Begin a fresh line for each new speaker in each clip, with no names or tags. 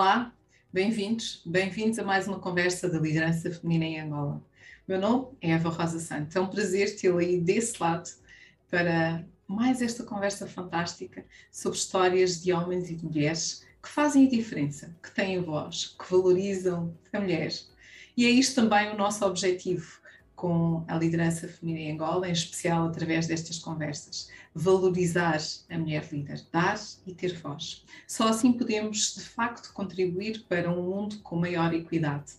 Olá, bem-vindos, bem-vindos a mais uma conversa da liderança feminina em Angola. Meu nome é Eva Rosa Santos, é um prazer tê-la aí desse lado para mais esta conversa fantástica sobre histórias de homens e de mulheres que fazem a diferença, que têm voz, que valorizam a mulher. E é isto também o nosso objetivo com a liderança feminina em Angola, em especial através destas conversas. Valorizar a mulher líder, dar e ter voz. Só assim podemos, de facto, contribuir para um mundo com maior equidade.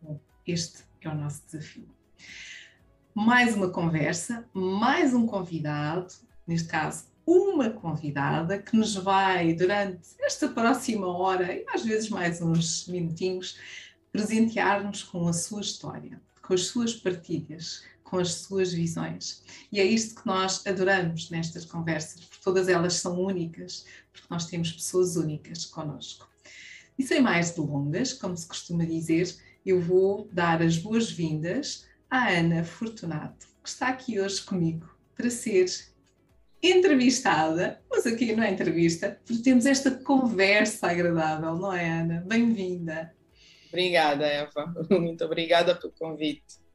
Bom, este é o nosso desafio. Mais uma conversa, mais um convidado, neste caso, uma convidada que nos vai, durante esta próxima hora e às vezes mais uns minutinhos, presentear-nos com a sua história com as suas partilhas, com as suas visões. E é isto que nós adoramos nestas conversas, porque todas elas são únicas, porque nós temos pessoas únicas connosco. E sem mais delongas, como se costuma dizer, eu vou dar as boas-vindas à Ana Fortunato, que está aqui hoje comigo para ser entrevistada, mas aqui não é entrevista, porque temos esta conversa agradável, não é, Ana? Bem-vinda.
Obrigada, Eva. Muito obrigada pelo convite.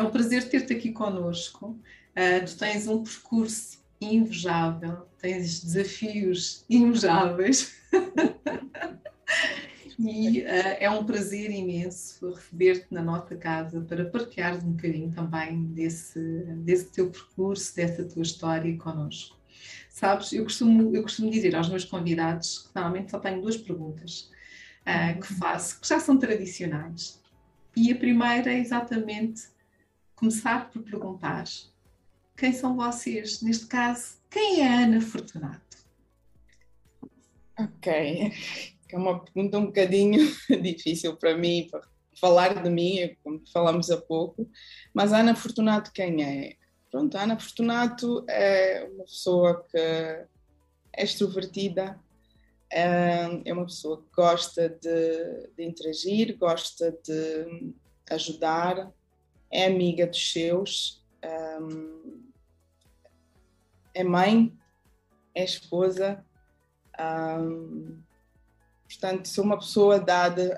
É um prazer ter-te aqui conosco. Uh, tu tens um percurso invejável, tens desafios invejáveis. e uh, é um prazer imenso receber-te na nossa casa para partilhar um bocadinho também desse, desse teu percurso, dessa tua história connosco. Sabes, eu costumo, eu costumo dizer aos meus convidados que normalmente só tenho duas perguntas uh, que faço, que já são tradicionais. E a primeira é exatamente começar por perguntar quem são vocês? Neste caso, quem é a Ana Fortunato?
Ok, é uma pergunta um bocadinho difícil para mim, para falar de mim, como falamos há pouco, mas Ana Fortunato quem é? Pronto, Ana Fortunato é uma pessoa que é extrovertida, é uma pessoa que gosta de, de, interagir, gosta de ajudar, é amiga dos seus, é mãe, é esposa. portanto, sou uma pessoa dada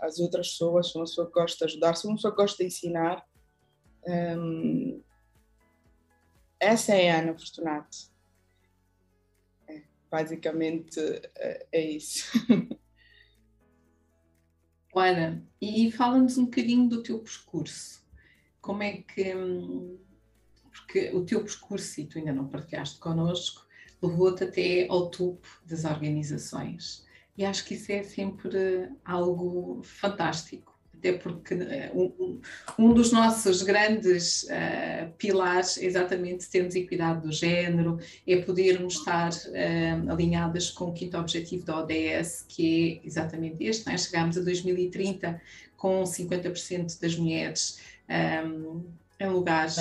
às outras pessoas, sou uma pessoa que gosta de ajudar, sou uma pessoa que gosta de ensinar. essa é a Ana Fortunato basicamente eh, é isso.
Ana, e fala-nos um bocadinho do teu percurso. Como é que. Porque o teu percurso, e tu ainda não partilhaste connosco, levou-te até ao topo das organizações. E acho que isso é sempre algo fantástico até porque eh, um, um dos nossos grandes uh, pilares é exatamente termos equidade do género, é podermos estar uh, alinhadas com o quinto objetivo da ODS, que é exatamente este, é? chegarmos a 2030 com 50% das mulheres um, em lugares.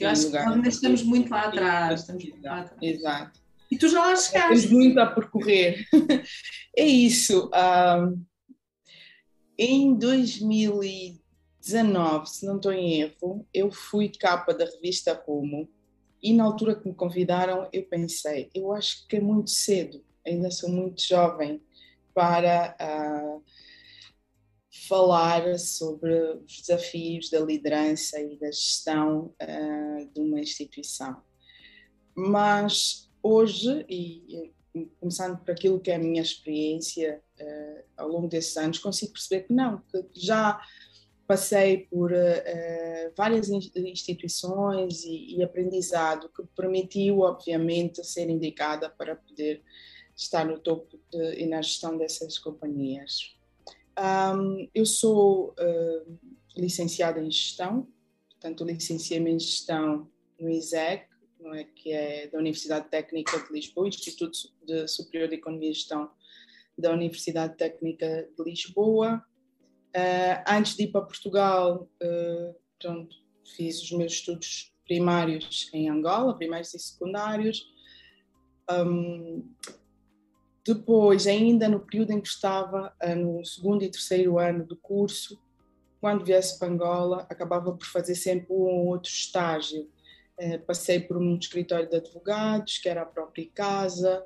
Eu acho lugar. que nós ainda estamos muito lá atrás. Estamos
muito lá atrás. Exato.
E tu já lá chegaste. Tens
muito a percorrer. é isso. Um em 2019, se não estou em erro, eu fui capa da revista Rumo e na altura que me convidaram eu pensei, eu acho que é muito cedo, ainda sou muito jovem para uh, falar sobre os desafios da liderança e da gestão uh, de uma instituição. Mas hoje, e começando por aquilo que é a minha experiência uh, ao longo desses anos, consigo perceber que não, que já passei por uh, várias instituições e, e, aprendizado que permitiu, obviamente, ser indicada para poder estar no topo de, e na gestão dessas companhias. Um, eu sou uh, licenciada em gestão, portanto, licenciei-me em gestão no ISEC, não é, que é da Universidade Técnica de Lisboa, Instituto de Superior de Economia e Gestão da Universidade Técnica de Lisboa. Uh, antes de ir para Portugal, uh, pronto, fiz os meus estudos primários em Angola, primários e secundários. Um, depois, ainda no período em que estava uh, no segundo e terceiro ano do curso, quando viesse para Angola, acabava por fazer sempre um ou outro estágio. passei por um escritório de advogados, que era a própria casa,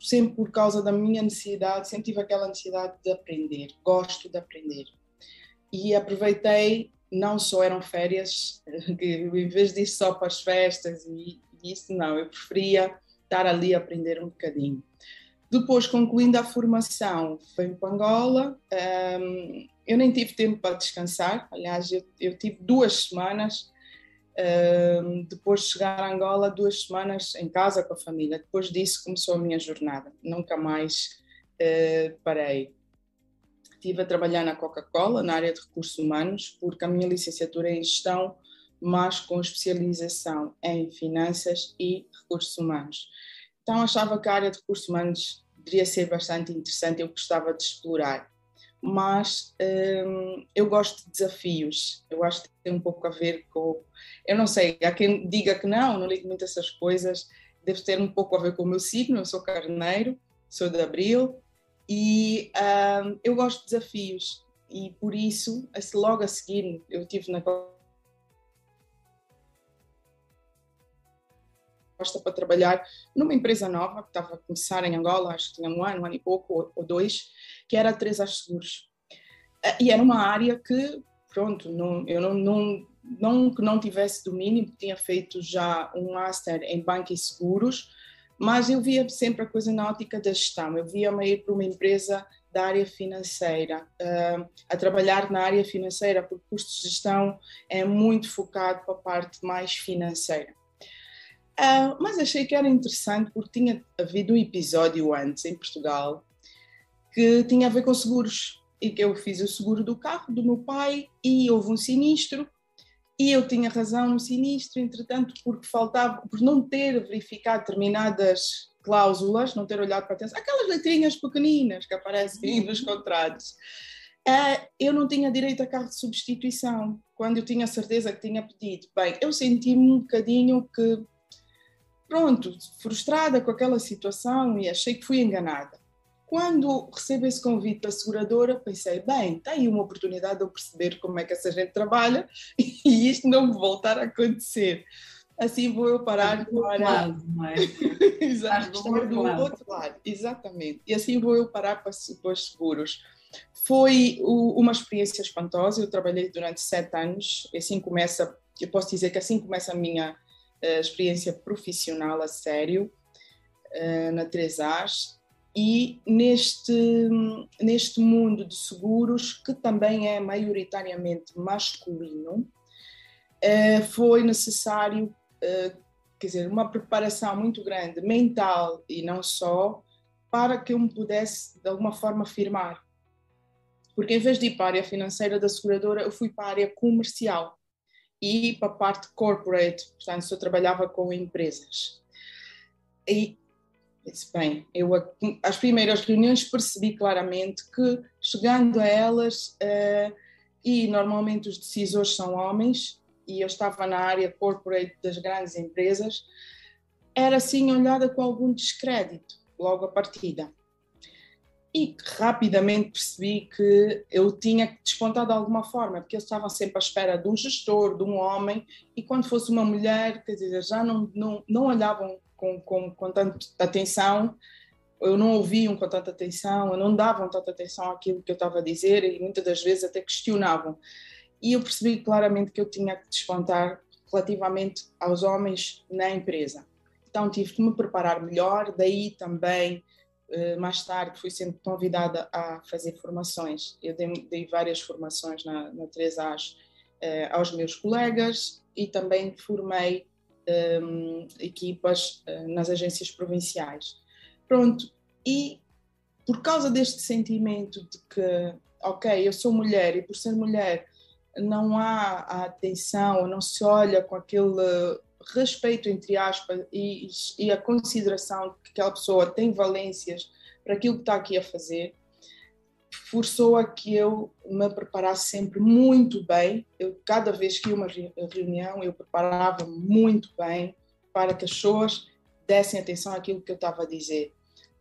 sempre por causa da minha necessidade, sempre tive aquela necessidade de aprender, gosto de aprender. E aproveitei, não só eram férias, que em vez disso só para as festas e isso, não, eu preferia estar ali a aprender um bocadinho. Depois, concluindo a formação, fui para Angola. Um, eu nem tive tempo para descansar, aliás, eu, eu tive duas semanas depois de chegar a Angola, duas semanas em casa com a família. Depois disso começou a minha jornada. Nunca mais uh, parei. Estive a trabalhar na Coca-Cola, na área de recursos humanos, porque a minha licenciatura é em gestão, mas com especialização em finanças e recursos humanos. Então achava que a área de recursos humanos poderia ser bastante interessante, eu gostava de explorar mas hum, eu gosto de desafios. Eu acho que tem um pouco a ver com. Eu não sei, há quem diga que não, não ligo muito essas coisas, deve ter um pouco a ver com o meu signo. Eu sou carneiro, sou de abril e hum, eu gosto de desafios e por isso, logo a seguir, eu tive na proposta para trabalhar numa empresa nova que estava a começar em Angola, acho que tinha um ano, um ano e pouco ou dois, que era a 3A Seguros. Eh, e era uma área que, pronto, não, eu não, não, não que não tivesse domínio, tinha feito já um master em banco e seguros, mas eu via sempre a coisa na ótica da gestão. Eu via-me ir para uma empresa da área financeira, uh, a trabalhar na área financeira, porque o curso de gestão é muito focado para a parte mais financeira. Uh, mas achei que era interessante porque tinha havido um episódio antes em Portugal que tinha a ver com seguros e que eu fiz o seguro do carro do meu pai e houve um sinistro e eu tinha razão no sinistro, entretanto, porque faltava, por não ter verificado determinadas cláusulas, não ter olhado para atenção, aquelas letrinhas pequeninas que aparecem nos contratos, uh, eu não tinha direito a carro de substituição, quando eu tinha certeza que tinha pedido. Bem, eu senti-me um bocadinho que pronto, frustrada com aquela situação e achei que fui enganada. Quando recebo esse convite da seguradora, pensei, bem, tem aí uma oportunidade de eu perceber como é que essa gente trabalha e isto não me voltar a acontecer. Assim vou eu parar
do para... lado, não é?
Exato, do, do outro lado, exatamente. E assim vou eu parar para, para os seguros. Foi uma experiência espantosa, eu trabalhei durante sete anos, assim começa, eu posso dizer que assim começa a minha experiência profissional a sério uh, na 3As e neste, neste mundo de seguros, que também é maioritariamente masculino, uh, foi necessário, uh, quer dizer, uma preparação muito grande, mental e não só, para que eu me pudesse de alguma forma firmar. Porque em vez de ir para a área financeira da seguradora, eu fui para a área comercial e para a parte corporate, portanto, eu trabalhava com empresas. E disse, bem, eu às primeiras reuniões percebi claramente que chegando a elas, uh, e normalmente os decisores são homens, e eu estava na área corporate das grandes empresas, era assim olhada com algum descrédito logo a partida e rapidamente percebi que eu tinha que despontar de alguma forma, porque eles estavam sempre à espera de um gestor, de um homem, e quando fosse uma mulher, quer dizer, já não, não, não olhavam com, com, com tanta atenção, eu não ouviam com tanta atenção, eu não davam tanta atenção àquilo que eu estava a dizer, e muitas das vezes até questionavam. E eu percebi claramente que eu tinha que despontar relativamente aos homens na empresa. Então tive que me preparar melhor, daí também mais tarde fui sempre convidada a fazer formações. Eu dei, dei várias formações na, na 3As eh, aos meus colegas e também formei ehm, equipas uh, nas agências provinciais. Pronto, e por causa deste sentimento de que, ok, eu sou mulher e por ser mulher não há a atenção, não se olha com aquele respeito, entre aspas, e, e a consideração que aquela pessoa tem valências para aquilo que está aqui a fazer, forçou a que eu me preparasse sempre muito bem. Eu, cada vez que ia uma reunião, eu preparava muito bem para que as pessoas dessem atenção àquilo que eu estava a dizer.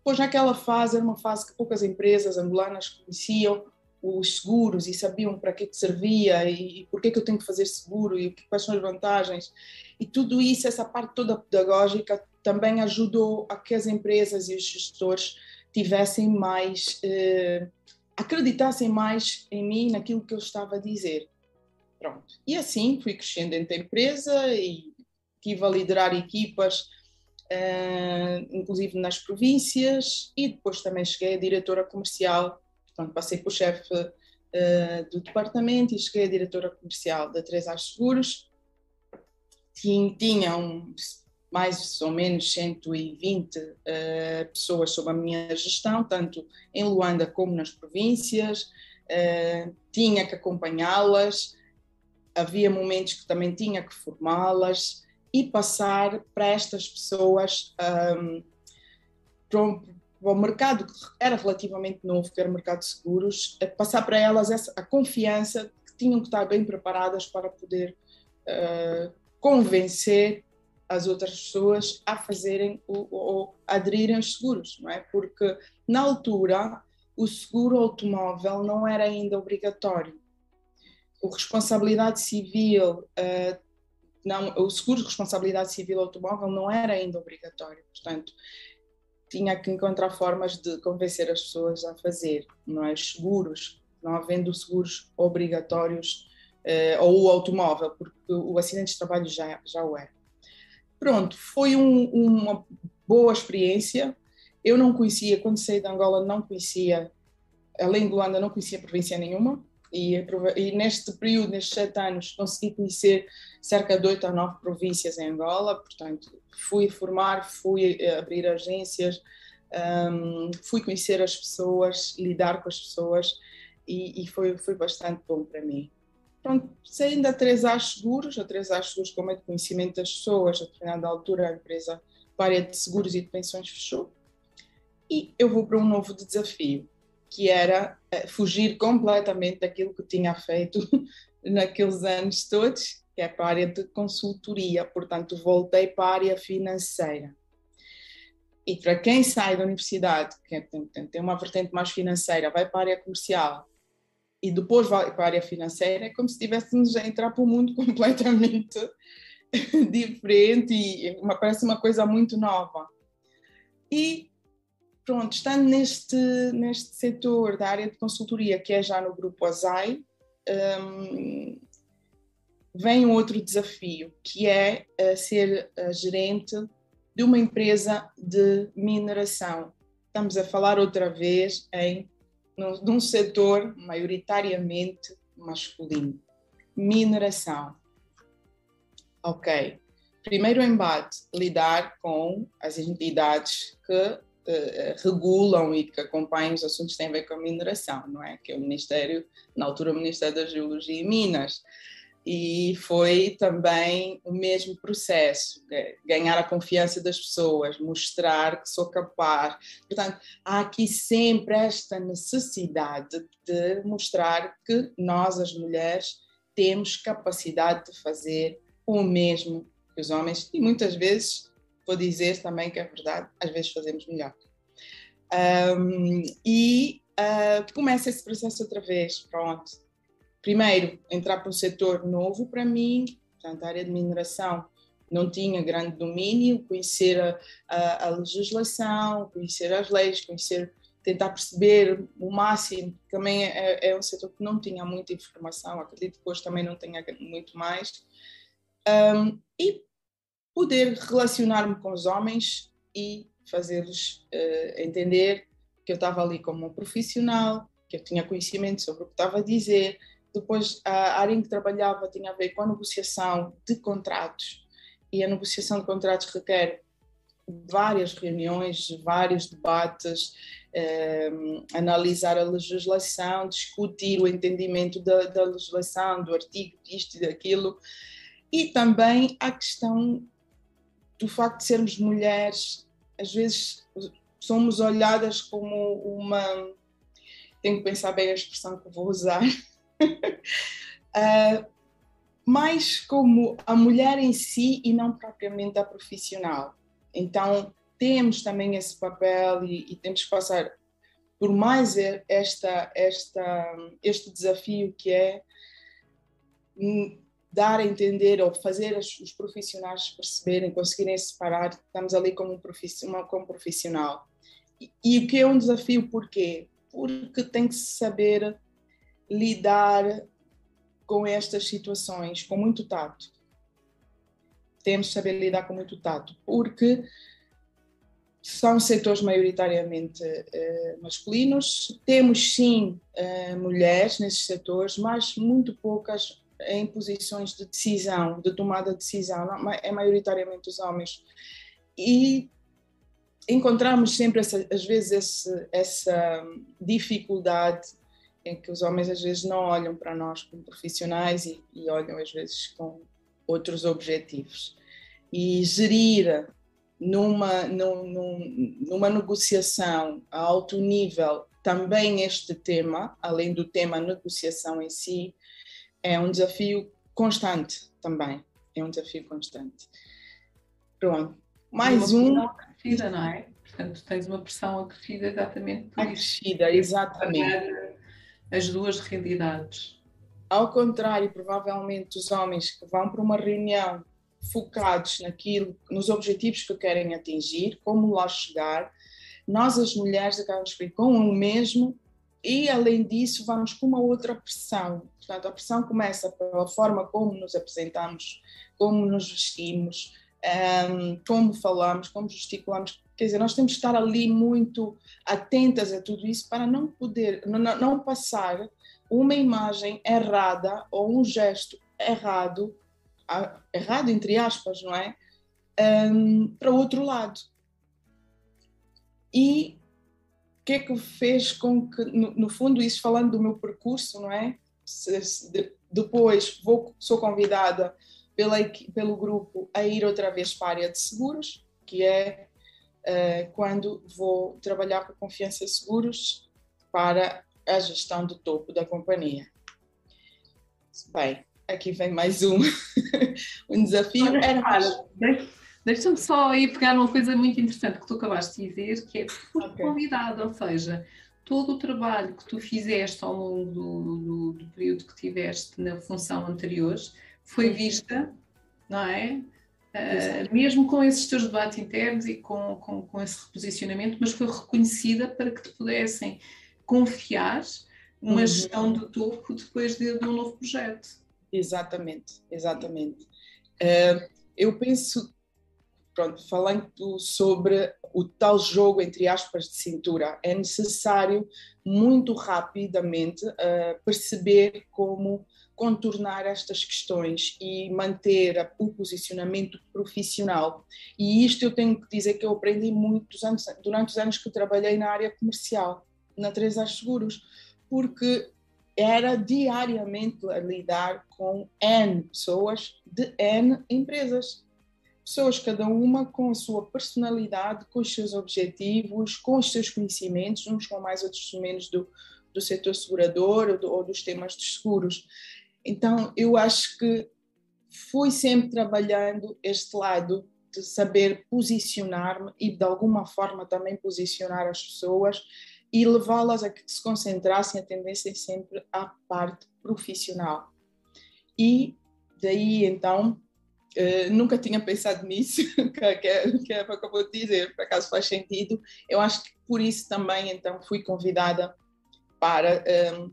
Pois naquela fase era uma fase que poucas empresas angolanas conheciam, os seguros e sabiam para que, que servia e, e por que, que eu tenho que fazer seguro e quais são as vantagens. E tudo isso, essa parte toda pedagógica, também ajudou a que as empresas e os gestores tivessem mais, eh, acreditassem mais em mim, naquilo que eu estava a dizer. Pronto. E assim fui crescendo dentro da empresa e tive a liderar equipas, eh, inclusive nas províncias, e depois também cheguei a diretora comercial, portanto passei por chefe eh, do departamento e cheguei a diretora comercial da 3 As Seguros. Tinha, tinha um, mais ou menos 120 uh, pessoas sob a minha gestão, tanto em Luanda como nas províncias. Uh, tinha que acompanhá-las, havia momentos que também tinha que formá-las e passar para estas pessoas um, para, um, para o mercado que era relativamente novo, que era o mercado de seguros, passar para elas essa, a confiança que tinham que estar bem preparadas para poder uh, convencer as outras pessoas a fazerem ou, aderirem aos seguros, não é? Porque na altura o seguro automóvel não era ainda obrigatório. O responsabilidade civil, uh, não, o seguro de responsabilidade civil automóvel não era ainda obrigatório, portanto tinha que encontrar formas de convencer as pessoas a fazer, não é? Seguros, não havendo seguros obrigatórios uh, ou o automóvel, porque o acidente de trabalho já, já o é. Pronto, foi um, uma boa experiência. Eu não conhecia, quando saí de Angola, não conhecia, além de Luanda, não conhecia província nenhuma. E, e, neste período, nestes sete anos, consegui conhecer cerca de oito a nove províncias em Angola. Portanto, fui formar, fui eh, abrir agências, um, fui conhecer as pessoas, lidar com as pessoas e, e foi, foi bastante bom para mim. Pronto, saindo a 3A Seguros, a 3A Seguros com meio conhecimento das pessoas, a determinada altura a empresa a de seguros e de pensões fechou. E eu vou para um novo desafio, que era uh, fugir completamente daquilo que tinha feito naqueles anos todos, que é para a área de consultoria, portanto voltei para a área financeira. E para quem sai da universidade, que tem, tem uma vertente mais financeira, vai para a área comercial, e depois vai para a área financeira, é como se estivéssemos a entrar para um mundo completamente diferente e uma, parece uma coisa muito nova. E pronto, estando neste, neste setor da área de consultoria, que é já no grupo ASAI, um, vem outro desafio, que é uh, ser uh, gerente de uma empresa de mineração. Estamos a falar outra vez em num setor maioritariamente masculino. Mineração. Ok. Primeiro embate, lidar com as entidades que uh, regulam e que acompanham os assuntos que têm a ver com a mineração, não é? Que é o Ministério, na altura, o Ministério da Geologia e Minas e foi também o mesmo processo, ganhar a confiança das pessoas, mostrar que sou capaz. Portanto, há aqui sempre esta necessidade de mostrar que nós, as mulheres, temos capacidade de fazer o mesmo que os homens e muitas vezes, vou dizer também que é verdade, às vezes fazemos melhor. Um, e uh, começa esse processo outra vez, pronto, primeiro, entrar para um setor novo para mim, portanto, a área de mineração não tinha grande domínio, conhecer a, a, a, legislação, conhecer as leis, conhecer, tentar perceber o máximo. Também é, é, um setor que não tinha muita informação, acredito que depois também não tenha muito mais. Um, e poder relacionar-me com os homens e fazê-los uh, entender que eu estava ali como um profissional, que eu tinha conhecimento sobre o que estava a dizer, depois, a área em que trabalhava tinha a ver com a negociação de contratos, e a negociação de contratos requer várias reuniões, vários debates, eh, analisar a legislação, discutir o entendimento da, da, legislação, do artigo, disto e daquilo, e também a questão do facto de sermos mulheres, às vezes somos olhadas como uma. Tenho que pensar bem a expressão que vou usar uh, mais como a mulher em si e não propriamente a profissional. Então, temos também esse papel e, e temos que passar por mais esta, esta, este desafio que é hum, dar a entender ou fazer os profissionais perceberem, conseguirem separar, estamos ali como um profissional. Como profissional. E, e o que é um desafio, porquê? Porque tem que saber lidar com estas situações com muito tato. Temos que saber lidar com muito tato, porque são setores maioritariamente uh, masculinos. Temos sim uh, mulheres nesses setores, mas muito poucas em posições de decisão, de tomada de decisão. É maioritariamente os homens. E encontramos sempre, essa, às vezes, esse, essa dificuldade em que os homens às vezes não olham para nós como profissionais e, e olham às vezes com outros objetivos. E gerir numa, num, numa negociação a alto nível também este tema, além do tema negociação em si, é um desafio constante também. É um desafio constante. Pronto. Mais
uma um. Acrescida, não é? Portanto, tens uma pressão acrescida exatamente por
acrescida, isso. exatamente.
As duas realidades.
Ao contrário, provavelmente, os homens que vão para uma reunião focados naquilo, nos objetivos que querem atingir, como lá chegar, nós as mulheres acabamos por ir com o mesmo e além disso vamos com uma outra pressão. Portanto, a pressão começa pela forma como nos apresentamos, como nos vestimos, como falamos, como gesticulamos. Quer dizer, nós temos que estar ali muito atentas a tudo isso para não poder, não, não passar uma imagem errada ou um gesto errado errado, entre aspas, não é? Para o outro lado. E que é que fez com que, no, no, fundo, isso falando do meu percurso, não é? Se, se, de, depois vou, sou convidada pela, pelo grupo a ir outra vez para a área de seguros, que é uh, quando vou trabalhar com Confiança Seguros para a gestão do topo da companhia. Bem, aqui vem mais um, um desafio. Era mais...
Deixa-me só aí pegar numa coisa muito interessante que tu acabaste de dizer, que é okay. convidado, ou seja, todo o trabalho que tu fizeste ao longo do, do, do período que tiveste na função anterior foi vista, não é? Uh, mesmo com esses teus debates internos e com, com, com, esse reposicionamento, mas foi reconhecida para que te pudessem confiar uma uhum. gestão do topo depois de, de um novo projeto.
Exatamente, exatamente. Uh, eu penso, pronto, falando sobre o tal jogo, entre aspas, de cintura, é necessário muito rapidamente uh, perceber como contornar estas questões e manter o posicionamento profissional. E isto eu tenho que dizer que eu aprendi muito durante os anos que trabalhei na área comercial, na 3 Seguros, porque era diariamente lidar com N pessoas de N empresas. Pessoas, cada uma com a sua personalidade, com os seus objetivos, com os seus conhecimentos, uns com mais, outros menos do, do setor segurador ou, do, ou dos temas dos seguros. Então, eu acho que fui sempre trabalhando este lado de saber posicionar-me e, de alguma forma, também posicionar as pessoas e levá-las a que se concentrassem, atendessem sempre à parte profissional. E daí então, uh, nunca tinha pensado nisso, que, que, que é acabou de dizer, por acaso faz sentido. Eu acho que por isso também então fui convidada para um, ehm,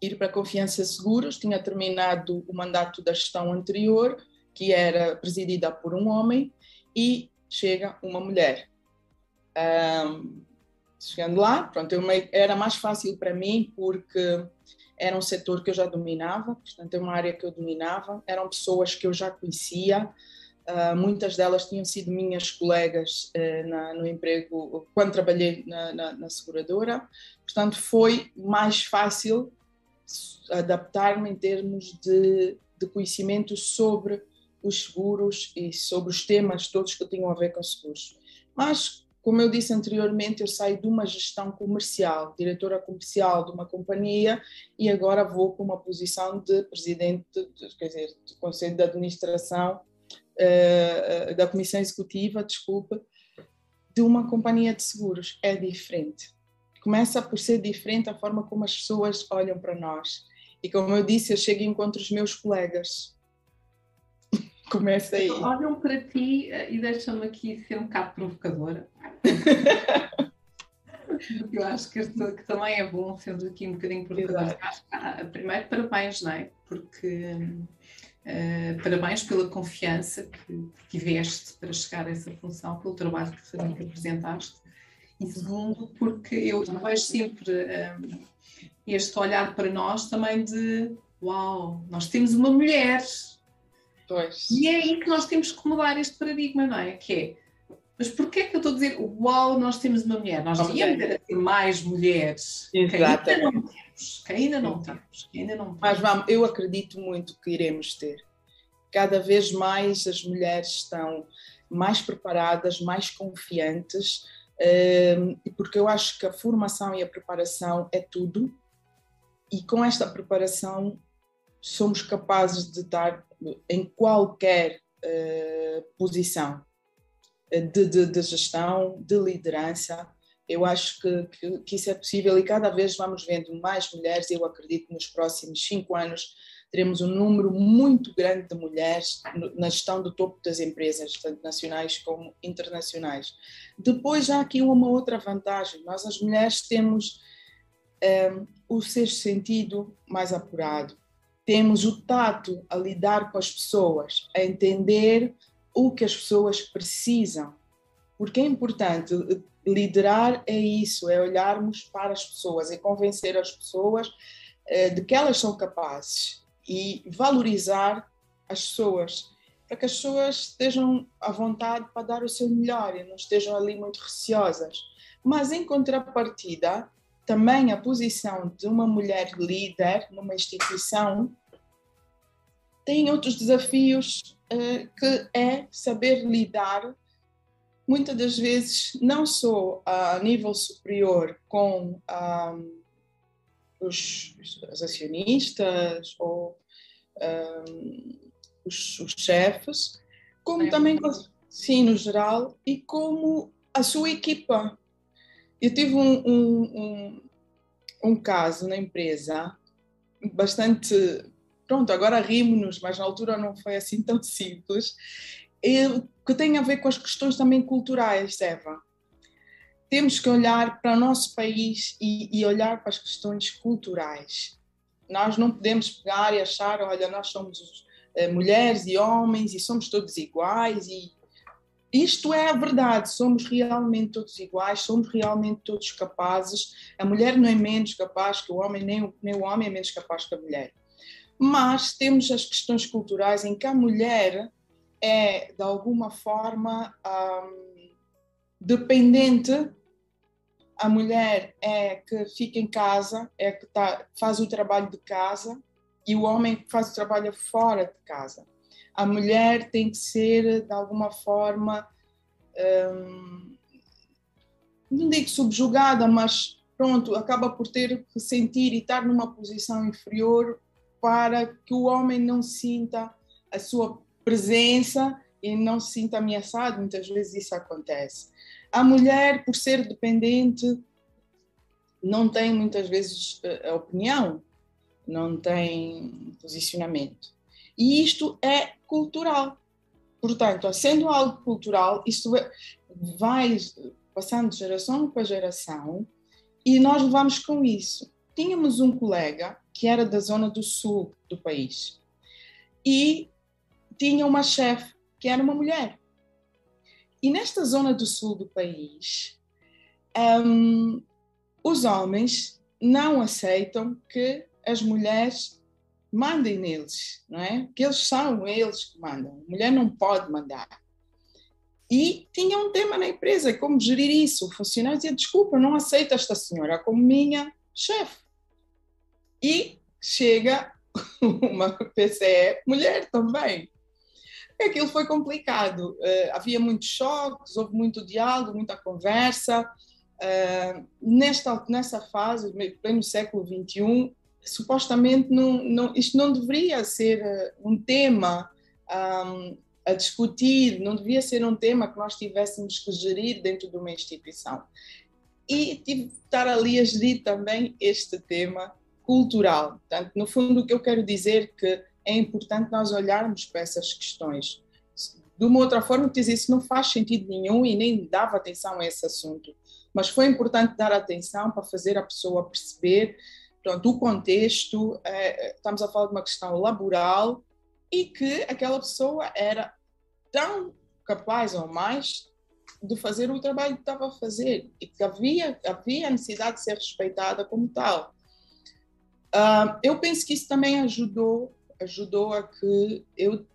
ir para a Confiança Seguros. Tinha terminado o mandato da gestão anterior, que era presidida por um homem, e chega uma mulher. Um, ehm, chegando lá, pronto, eu, era mais fácil para mim porque era um setor que eu já dominava, portanto, é uma área que eu dominava, eram pessoas que eu já conhecia, uh, muitas delas tinham sido minhas colegas uh, na, no emprego, quando trabalhei na, na, na seguradora, portanto, foi mais fácil adaptar-me em termos de, de conhecimento sobre os seguros e sobre os temas todos que tinham a ver com seguros. Mas como eu disse anteriormente, eu saio de uma gestão comercial, diretora comercial de uma companhia, e agora vou para uma posição de presidente, de, quer dizer, do conselho de administração, uh, da comissão executiva, desculpa, de uma companhia de seguros. É diferente. Começa por ser diferente a forma como as pessoas olham para nós. E como eu disse, eu chego e encontro os meus colegas, Começa aí.
Olham para ti eh, e deixam-me aqui ser um bocado provocadora. Eu acho que, este, que também é bom, sendo aqui um bocadinho provocadora. Ah, primeiro, parabéns, não é? Porque uh, parabéns pela confiança que tiveste para chegar a essa função, pelo trabalho que, que apresentaste. E segundo, porque eu vejo sempre um, este olhar para nós também de uau, nós temos uma mulher.
Pois.
E é aí que nós temos que mudar este paradigma, não é? Que é, mas porquê é que eu estou a dizer uau, nós temos uma mulher? Nós devíamos ter mais mulheres que ainda não temos, que ainda não temos, que ainda não temos.
Mas vamos, eu acredito muito que iremos ter. Cada vez mais as mulheres estão mais preparadas, mais confiantes, hum, porque eu acho que a formação e a preparação é tudo e com esta preparação somos capazes de estar em qualquer uh, posição eh, de, de, de, gestão, de liderança. Eu acho que, que, que, isso é possível e cada vez vamos vendo mais mulheres. Eu acredito que nos próximos cinco anos teremos um número muito grande de mulheres na gestão do topo das empresas, tanto nacionais como internacionais. Depois há aqui uma outra vantagem: nós, as mulheres, temos um, o sexto sentido mais apurado. Temos o tato a lidar com as pessoas, a entender o que as pessoas precisam. Porque é importante liderar é isso, é olharmos para as pessoas e convencer as pessoas uh, de que elas são capazes e valorizar as pessoas, para que as pessoas estejam à vontade para dar o seu melhor e não estejam ali muito receosas. Mas em contrapartida, também a posição de uma mulher líder numa instituição tem outros desafios uh, que é saber lidar muitas das vezes não só a nível superior com um, os, os, acionistas ou um, os, os, chefes, como é. também sim no geral e como a sua equipa eu tive um, um, um, um caso na empresa bastante. Pronto, agora rimos-nos, mas na altura não foi assim tão simples. que tem a ver com as questões também culturais, Eva. Temos que olhar para o nosso país e, e olhar para as questões culturais. Nós não podemos pegar e achar, olha, nós somos eh, mulheres e homens e somos todos iguais e isto é a verdade, somos realmente todos iguais, somos realmente todos capazes. A mulher não é menos capaz que o homem, nem o, nem o homem é menos capaz que a mulher. Mas temos as questões culturais em que a mulher é, de alguma forma, um, dependente. A mulher é que fica em casa, é que tá, faz o trabalho de casa, e o homem faz o trabalho fora de casa a mulher tem que ser, de alguma forma, hum, não digo subjugada, mas pronto, acaba por ter que sentir e estar numa posição inferior para que o homem não sinta a sua presença e não se sinta ameaçado. Muitas vezes isso acontece. A mulher, por ser dependente, não tem muitas vezes eh, opinião, não tem posicionamento. E isto é cultural. Portanto, sendo algo cultural, isto é, vai passando de geração para geração e nós levamos com isso. Tínhamos um colega que era da zona do sul do país e tinha uma chefe que era uma mulher. E nesta zona do sul do país, um, os homens não aceitam que as mulheres mandem neles, não é? Que eles são eles que mandam. A mulher não pode mandar. E tinha um tema na empresa, como gerir isso. O funcionário dizia, desculpa, não aceito esta senhora como minha chefe. E chega uma PCE mulher também. Aquilo foi complicado. Uh, havia muitos choques, houve muito diálogo, muita conversa. Uh, nesta, nessa fase, pleno século XXI, supostamente não, não, isto não deveria ser eh, um tema um, a discutir, não devia ser um tema que nós tivéssemos que gerir dentro de uma instituição. E tive de estar ali a gerir também este tema cultural. Portanto, no fundo, o que eu quero dizer que é importante nós olharmos para essas questões. De uma outra forma, dizer isso não faz sentido nenhum e nem dava atenção a esse assunto. Mas foi importante dar atenção para fazer a pessoa perceber pronto, o contexto. É, estamos a falar de uma questão laboral e que aquela pessoa era tão capaz ou mais de fazer o trabalho que estava a fazer e que havia, havia necessidade de ser respeitada como tal. Uh, eu penso que isso também ajudou, ajudou a que eu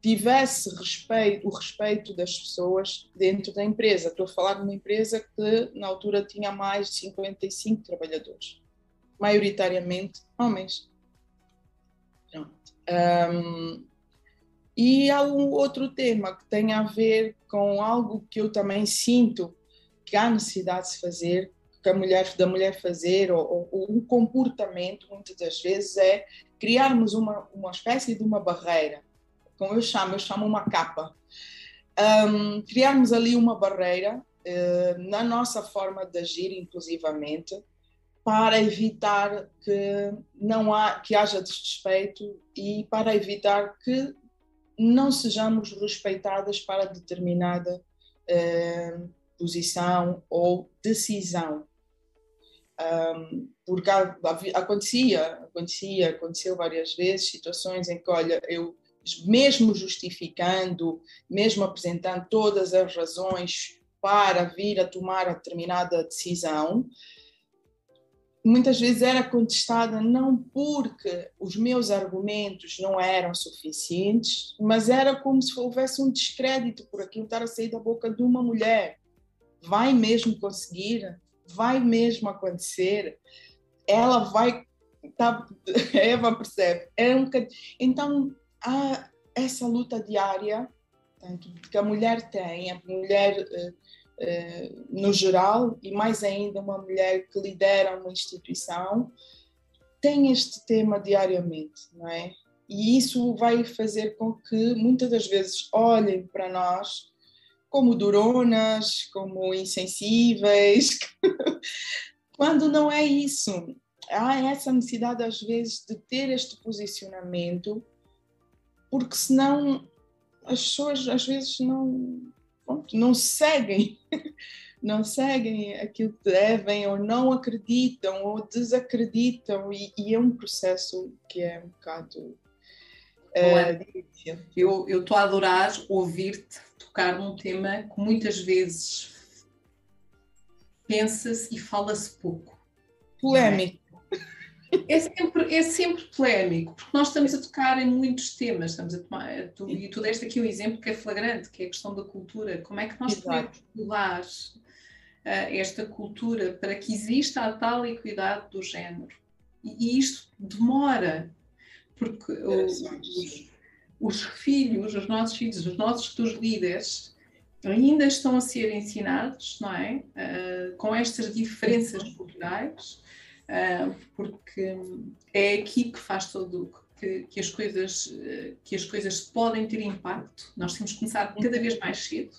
tivesse respeito, o respeito das pessoas dentro da empresa. Estou a falar de uma empresa que na altura tinha mais de 55 trabalhadores, maioritariamente homens. Um, e há um outro tema que tem a ver com algo que eu também sinto que há necessidade de fazer, que a mulher, da mulher fazer, ou, ou um comportamento, muitas das vezes, é criarmos uma, uma espécie de uma barreira, como eu chamo, eu chamo uma capa. Um, criarmos ali uma barreira uh, na nossa forma de agir, inclusivamente, para evitar que não há que haja desrespeito e para evitar que não sejamos respeitadas para determinada eh, posição ou decisão. Um, porque acontecia, acontecia, aconteceu várias vezes situações em que, olha, eu mesmo justificando, mesmo apresentando todas as razões para vir a tomar a determinada decisão, muitas vezes era contestada não porque os meus argumentos não eram suficientes, mas era como se houvesse um descrédito por aquilo estar a sair da boca de uma mulher. Vai mesmo conseguir? Vai mesmo acontecer? Ela vai. Tá, Eva percebe. É um, então, há essa luta diária que a mulher tem, a mulher eh, no geral, e mais ainda uma mulher que lidera uma instituição, tem este tema diariamente, não é? E isso vai fazer com que muitas das vezes olhem para nós como duronas, como insensíveis, quando não é isso. Há essa necessidade, às vezes, de ter este posicionamento, porque senão as pessoas, às vezes, não, pronto, não seguem, não seguem aquilo que devem, ou não acreditam, ou desacreditam, e, e é um processo que é um bocado
é, difícil. Eu estou a adorar ouvir-te tocar num tema que muitas vezes pensa-se e fala-se pouco.
Polémico.
É sempre, é sempre polémico, porque nós estamos a tocar em muitos temas, estamos a tomar, tu, e tu deste aqui um exemplo que é flagrante, que é a questão da cultura, como é que nós Exato. podemos mudar uh, esta cultura para que exista a tal equidade do género. E, e isto demora, porque os, os, filhos, os nossos filhos, os nossos futuros líderes, ainda estão a ser ensinados, não é? Uh, com estas diferenças culturais, porque é aqui que faz todo que, que, as coisas uh, que as coisas podem ter impacto. Nós temos que começar cada vez mais cedo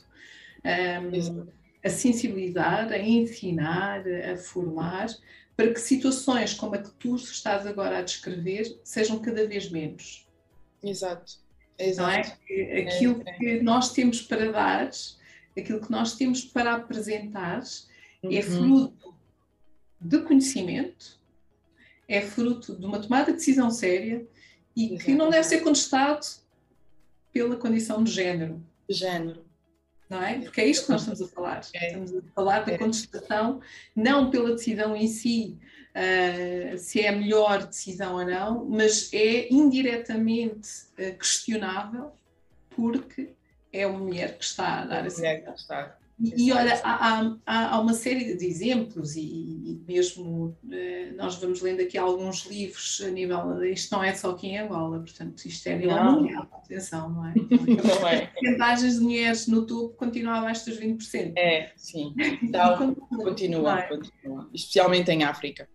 um, a sensibilizar, a ensinar, a formar, para que situações como a que tu estás agora a descrever sejam cada vez menos.
Exato.
Exato. É? Aquilo é, é. que nós temos para dar, aquilo que nós temos para apresentar, é uhum. é fruto de conhecimento, é fruto de uma tomada de decisão séria e Exatamente. que não deve ser contestado pela condição de género.
Género.
Não é? Porque é isto que nós estamos a falar. É. Estamos a falar da é. contestação, não pela decisão em si, uh, se é a melhor decisão ou não, mas é indiretamente uh, questionável porque é uma mulher que está a dar é a decisão. E, e olha, há, há, há, uma série de exemplos, e, e, mesmo eh, nós vamos lendo aqui alguns livros a nível. Isto não é só aqui em Angola, portanto, isto é a nível mundial, atenção, não é? Não é. Percentagens de mulheres no topo continuam abaixo dos 20%.
É, sim. Então, continua, é? continua. Especialmente em África.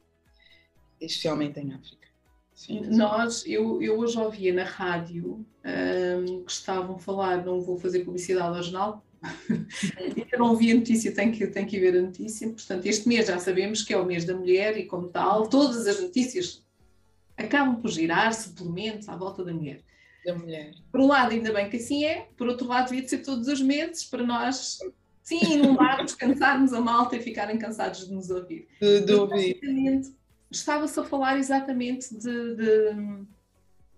Especialmente em África.
Sim. Nós, eu, eu hoje ouvia na rádio um, que estavam a falar, não vou fazer publicidade ao jornal, eu não vi a notícia, tenho que, tenho que ver a notícia. Portanto, este mês já sabemos que é o mês da mulher e, como tal, todas as notícias acabam por girar suplementos à volta da mulher.
Da mulher.
Por um lado, ainda bem que assim é, por outro lado, devia ser todos os meses para nós, sim, inundarmos, cansarmos a malta e ficarem cansados de nos ouvir.
De, de ouvir.
Estava-se a falar exatamente de, de,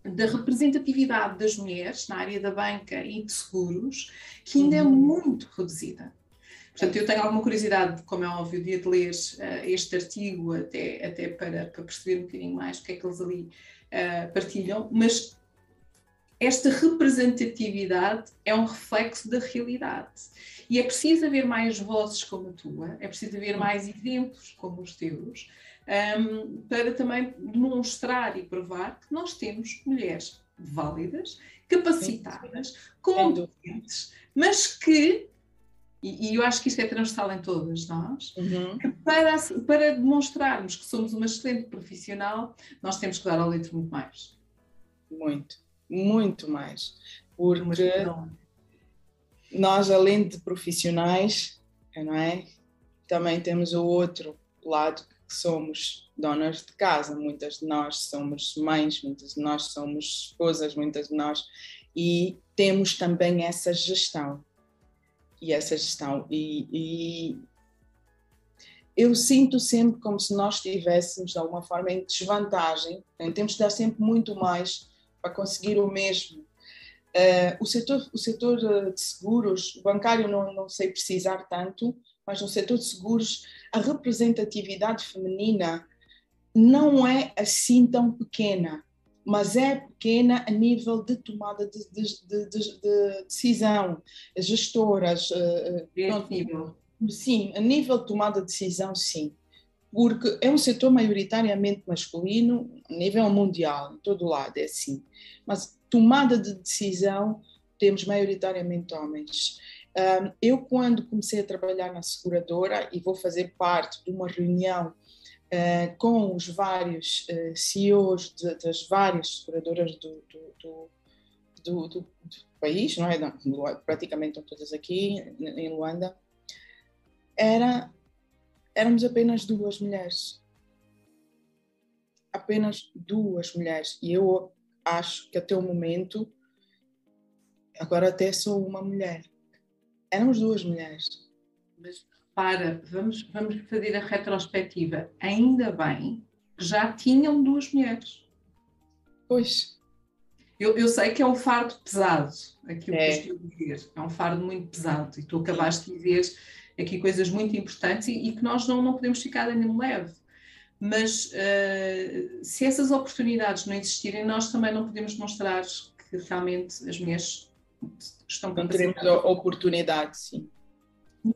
da representatividade das mulheres na área da banca e de seguros, que ainda é uhum. muito reduzida. Portanto, eu tenho alguma curiosidade, como é óbvio, de ler uh, este artigo, até, até para, para, perceber um bocadinho mais o que é que eles ali uh, partilham, mas esta representatividade é um reflexo da realidade. E é preciso haver mais vozes como a tua, é preciso haver mais exemplos como os teus, um, para também demonstrar e provar que nós temos mulheres válidas, capacitadas, competentes, mas que e, e, eu acho que isto é transversal em todas nós, uhum. para, para demonstrarmos que somos uma excelente profissional, nós temos que dar ao leite muito mais.
Muito, muito mais. Porque nós, além de profissionais, não é? Também temos o outro lado somos donas de casa. Muitas de nós somos mães, muitas de nós somos esposas, muitas de nós. E temos também essa gestão e essa gestão. E, e, eu sinto sempre como se nós estivéssemos, de alguma forma, em desvantagem. Temos de dar sempre muito mais para conseguir o mesmo. Uh, o, setor, o setor eh, de seguros, bancário não, não sei precisar tanto, mas no setor de seguros, a representatividade feminina não é assim tão pequena mas é pequena a nível de tomada de, de, de, de decisão. As gestoras. Uh,
nível.
Sim, a nível de tomada de decisão, sim. Porque é um setor maioritariamente masculino, a nível mundial, em todo lado é assim. Mas tomada de decisão, temos maioritariamente homens. Um, eu, quando comecei a trabalhar na seguradora, e vou fazer parte de uma reunião uh, com os vários uh, CEOs de, das várias seguradoras do, do, do, do, país, não é? Não, praticamente estão todas aqui em Luanda, era, éramos apenas duas mulheres. Apenas duas mulheres. E eu acho que até o momento, agora até sou uma mulher. Éramos duas mulheres.
Mas para, vamos, vamos fazer a retrospectiva. Ainda bem que já tinham duas mulheres.
Pois.
Eu, eu sei que é um fardo pesado, aquilo é. que estou a dizer. É um fardo muito pesado. E tu acabaste de dizer aqui coisas muito importantes e, e que nós não, não podemos ficar nem leve. Mas uh, se essas oportunidades não existirem, nós também não podemos mostrar que realmente as mulheres estão
Não teremos a oportunidade, sim.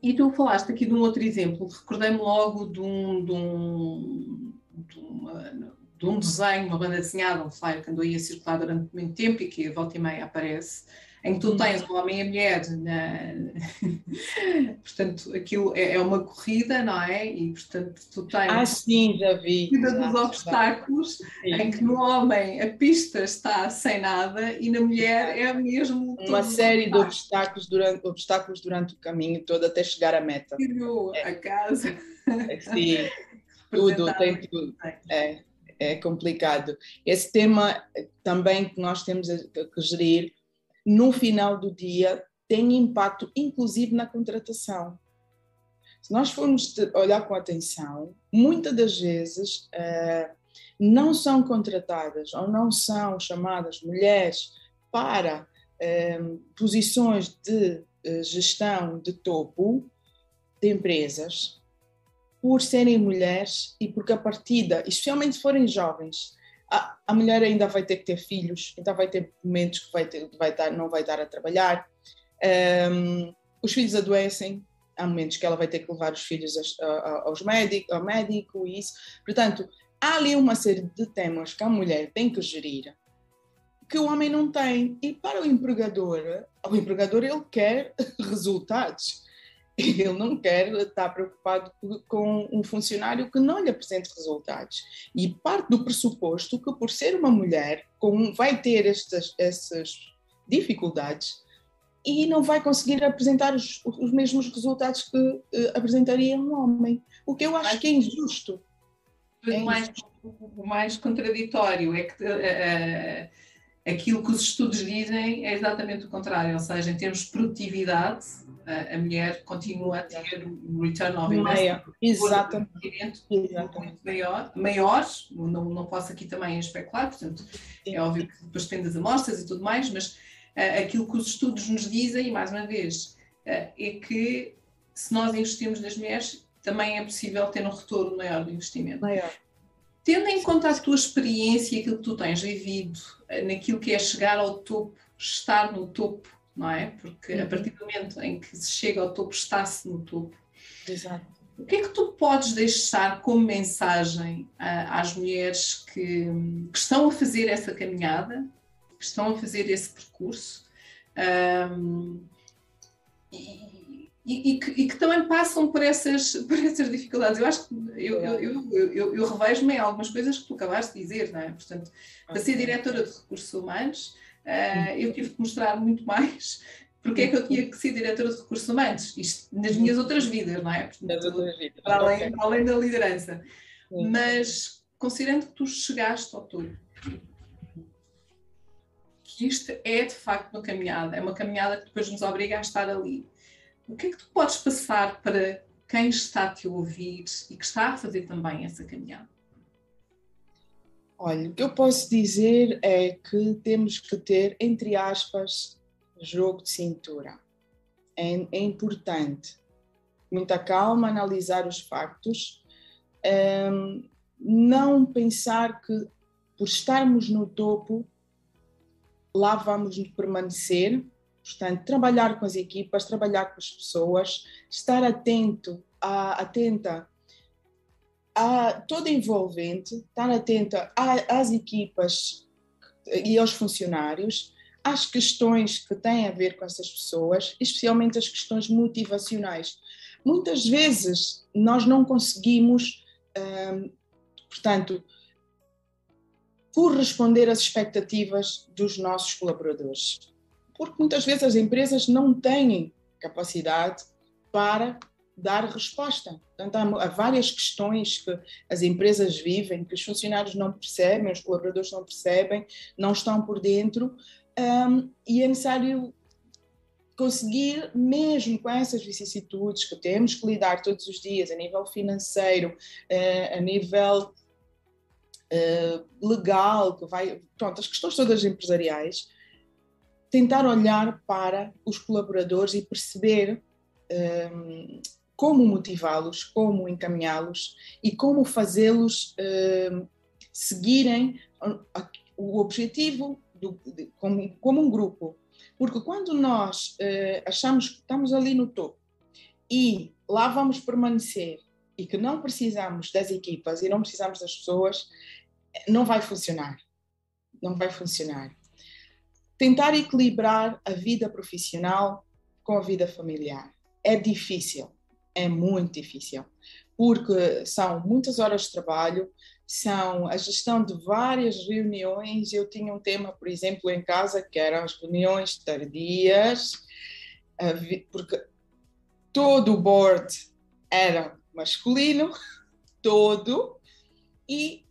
E tu falaste aqui de um outro exemplo, recordei-me logo de um, de, um, de, uma, de um desenho, uma banda desenhada, um flyer que andou aí a circular durante muito tempo e que a volta e meia aparece, em que tu tens um homem e a mulher, na... portanto, aquilo é, é, uma corrida, não é? E, portanto, tu tens
ah, sim, já vi.
corrida dos obstáculos, em que no homem a pista está sem nada e na mulher é mesmo...
Uma série de obstáculos durante, obstáculos durante o caminho todo até chegar à meta.
É. A casa.
É, sim, tudo, tem tudo. É, é complicado. Esse tema também que nós temos que gerir no final do dia, tem impacto, inclusive na contratação. Se nós formos olhar com atenção, muitas das vezes uh, não são contratadas ou não são chamadas mulheres para uh, posições de uh, gestão de topo de empresas por serem mulheres e porque a partida, especialmente se forem jovens, a, a mulher ainda vai ter que ter filhos, então vai ter momentos que vai ter, vai não vai dar a trabalhar. Um, os filhos adoecem, há momentos que ela vai ter que levar os filhos aos médicos, ao médico e isso. Portanto, há ali uma série de temas que a mulher tem que gerir que o homem não tem. E para o empregador, o empregador ele quer resultados. Ele não quer estar preocupado com um funcionário que não lhe apresente resultados. E parte do pressuposto que, por ser uma mulher, vai ter estas, essas dificuldades e não vai conseguir apresentar os, os mesmos resultados que uh, apresentaria um homem. O que eu acho que é injusto.
é o, mais, o mais contraditório é que uh, aquilo que os estudos dizem é exatamente o contrário, ou seja, em termos de produtividade, a mulher continua a ter um return of investment muito maior, maior não, não posso aqui também especular, portanto Sim. é óbvio que depois depende das amostras e tudo mais, mas uh, aquilo que os estudos nos dizem, e mais uma vez, uh, é que se nós investirmos nas mulheres, também é possível ter um retorno maior do investimento.
Maior.
Tendo em conta a tua experiência e aquilo que tu tens vivido, naquilo que é chegar ao topo, estar no topo, não é? Porque a uhum. partir do momento em que se chega ao topo, está-se no topo.
Exato.
O que é que tu podes deixar como mensagem uh, às mulheres que, que, estão a fazer essa caminhada, que estão a fazer esse percurso um, e, e, e, que, e, que, também passam por essas, por essas dificuldades? Eu acho que eu, eu, eu, eu, eu revejo-me em algumas coisas que tu acabaste de dizer, não é? Portanto, para ser diretora de recursos humanos, uh, eu tive que mostrar muito mais porque é que eu tinha que ser diretora de recursos humanos, isto nas minhas outras vidas, não é?
Nas outras vidas.
Para além, para além da liderança. Sim. Mas considerando que tu chegaste ao topo, que isto é de facto uma caminhada, é uma caminhada que depois nos obriga a estar ali. O que é que tu podes passar para quem está a te ouvir e que está a fazer também essa caminhada?
Olha, o que eu posso dizer é que temos que ter, entre aspas, jogo de cintura. É, é importante, muita calma, analisar os factos, um, não pensar que por estarmos no topo, lá vamos permanecer. Portanto, trabalhar com as equipas, trabalhar com as pessoas, estar atento, a, atenta a toda envolvente, estar atenta às equipas e aos funcionários, às questões que têm a ver com essas pessoas, especialmente as questões motivacionais. Muitas vezes nós não conseguimos, hum, portanto, corresponder às expectativas dos nossos colaboradores. Porque muitas vezes as empresas não têm capacidade para dar resposta. Portanto, há, várias questões que as empresas vivem, que os funcionários não percebem, os colaboradores não percebem, não estão por dentro, um, e é necessário conseguir, mesmo com essas vicissitudes que temos que lidar todos os dias, a nível financeiro, uh, a nível uh, legal, que vai, pronto, as questões todas empresariais, tentar olhar para os colaboradores e perceber um, como motivá-los, como encaminhá-los e como fazê-los uh, seguirem o objetivo do, de, como, como, um grupo. Porque quando nós uh, achamos que estamos ali no topo e lá vamos permanecer e que não precisamos das equipas e não precisamos das pessoas, não vai funcionar. Não vai funcionar. Tentar equilibrar a vida profissional com a vida familiar é difícil é muito difícil, porque são muitas horas de trabalho, são a gestão de várias reuniões. Eu tinha um tema, por exemplo, em casa, que eram as reuniões tardias, porque todo o board era masculino, todo, e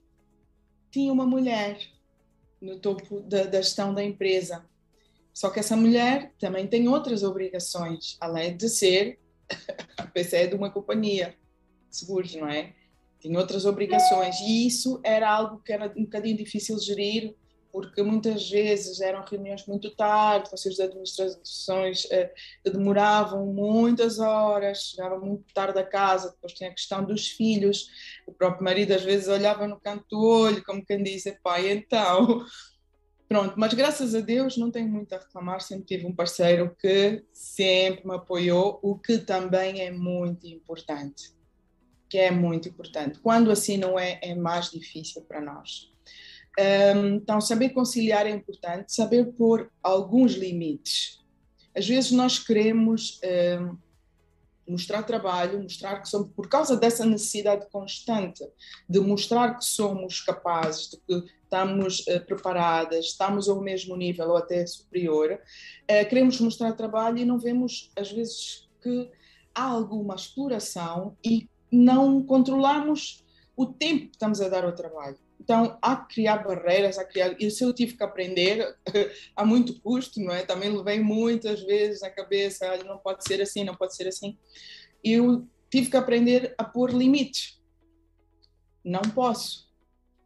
tinha uma mulher no topo da, da gestão da empresa. Só que essa mulher também tem outras obrigações, além de ser a PCE é de uma companhia de seguros, não é? Tinha outras obrigações e isso era algo que era um bocadinho difícil gerir, porque muitas vezes eram reuniões muito tarde, vocês de administrações eh, demoravam muitas horas, chegavam muito tarde a casa, depois tinha a questão dos filhos, o próprio marido às vezes olhava no canto do olho, como quem diz, pai, então Pronto, mas graças a Deus não tenho muito a reclamar, sempre tive um parceiro que sempre me apoiou, o que também é muito importante. Que é muito importante. Quando assim não é, é mais difícil para nós. Então, saber conciliar é importante, saber pôr alguns limites. Às vezes nós queremos mostrar trabalho, mostrar que somos, por causa dessa necessidade constante de mostrar que somos capazes, de que estamos uh, preparadas, estamos ao mesmo nível ou até superior, uh, queremos mostrar trabalho e não vemos, às vezes, que há alguma exploração e não controlamos o tempo que estamos a dar ao trabalho. Então, há que criar barreiras, que criar. Isso eu tive que aprender a muito custo, não é? Também levei muitas vezes na cabeça, não pode ser assim, não pode ser assim. Eu tive que aprender a pôr limites. Não posso,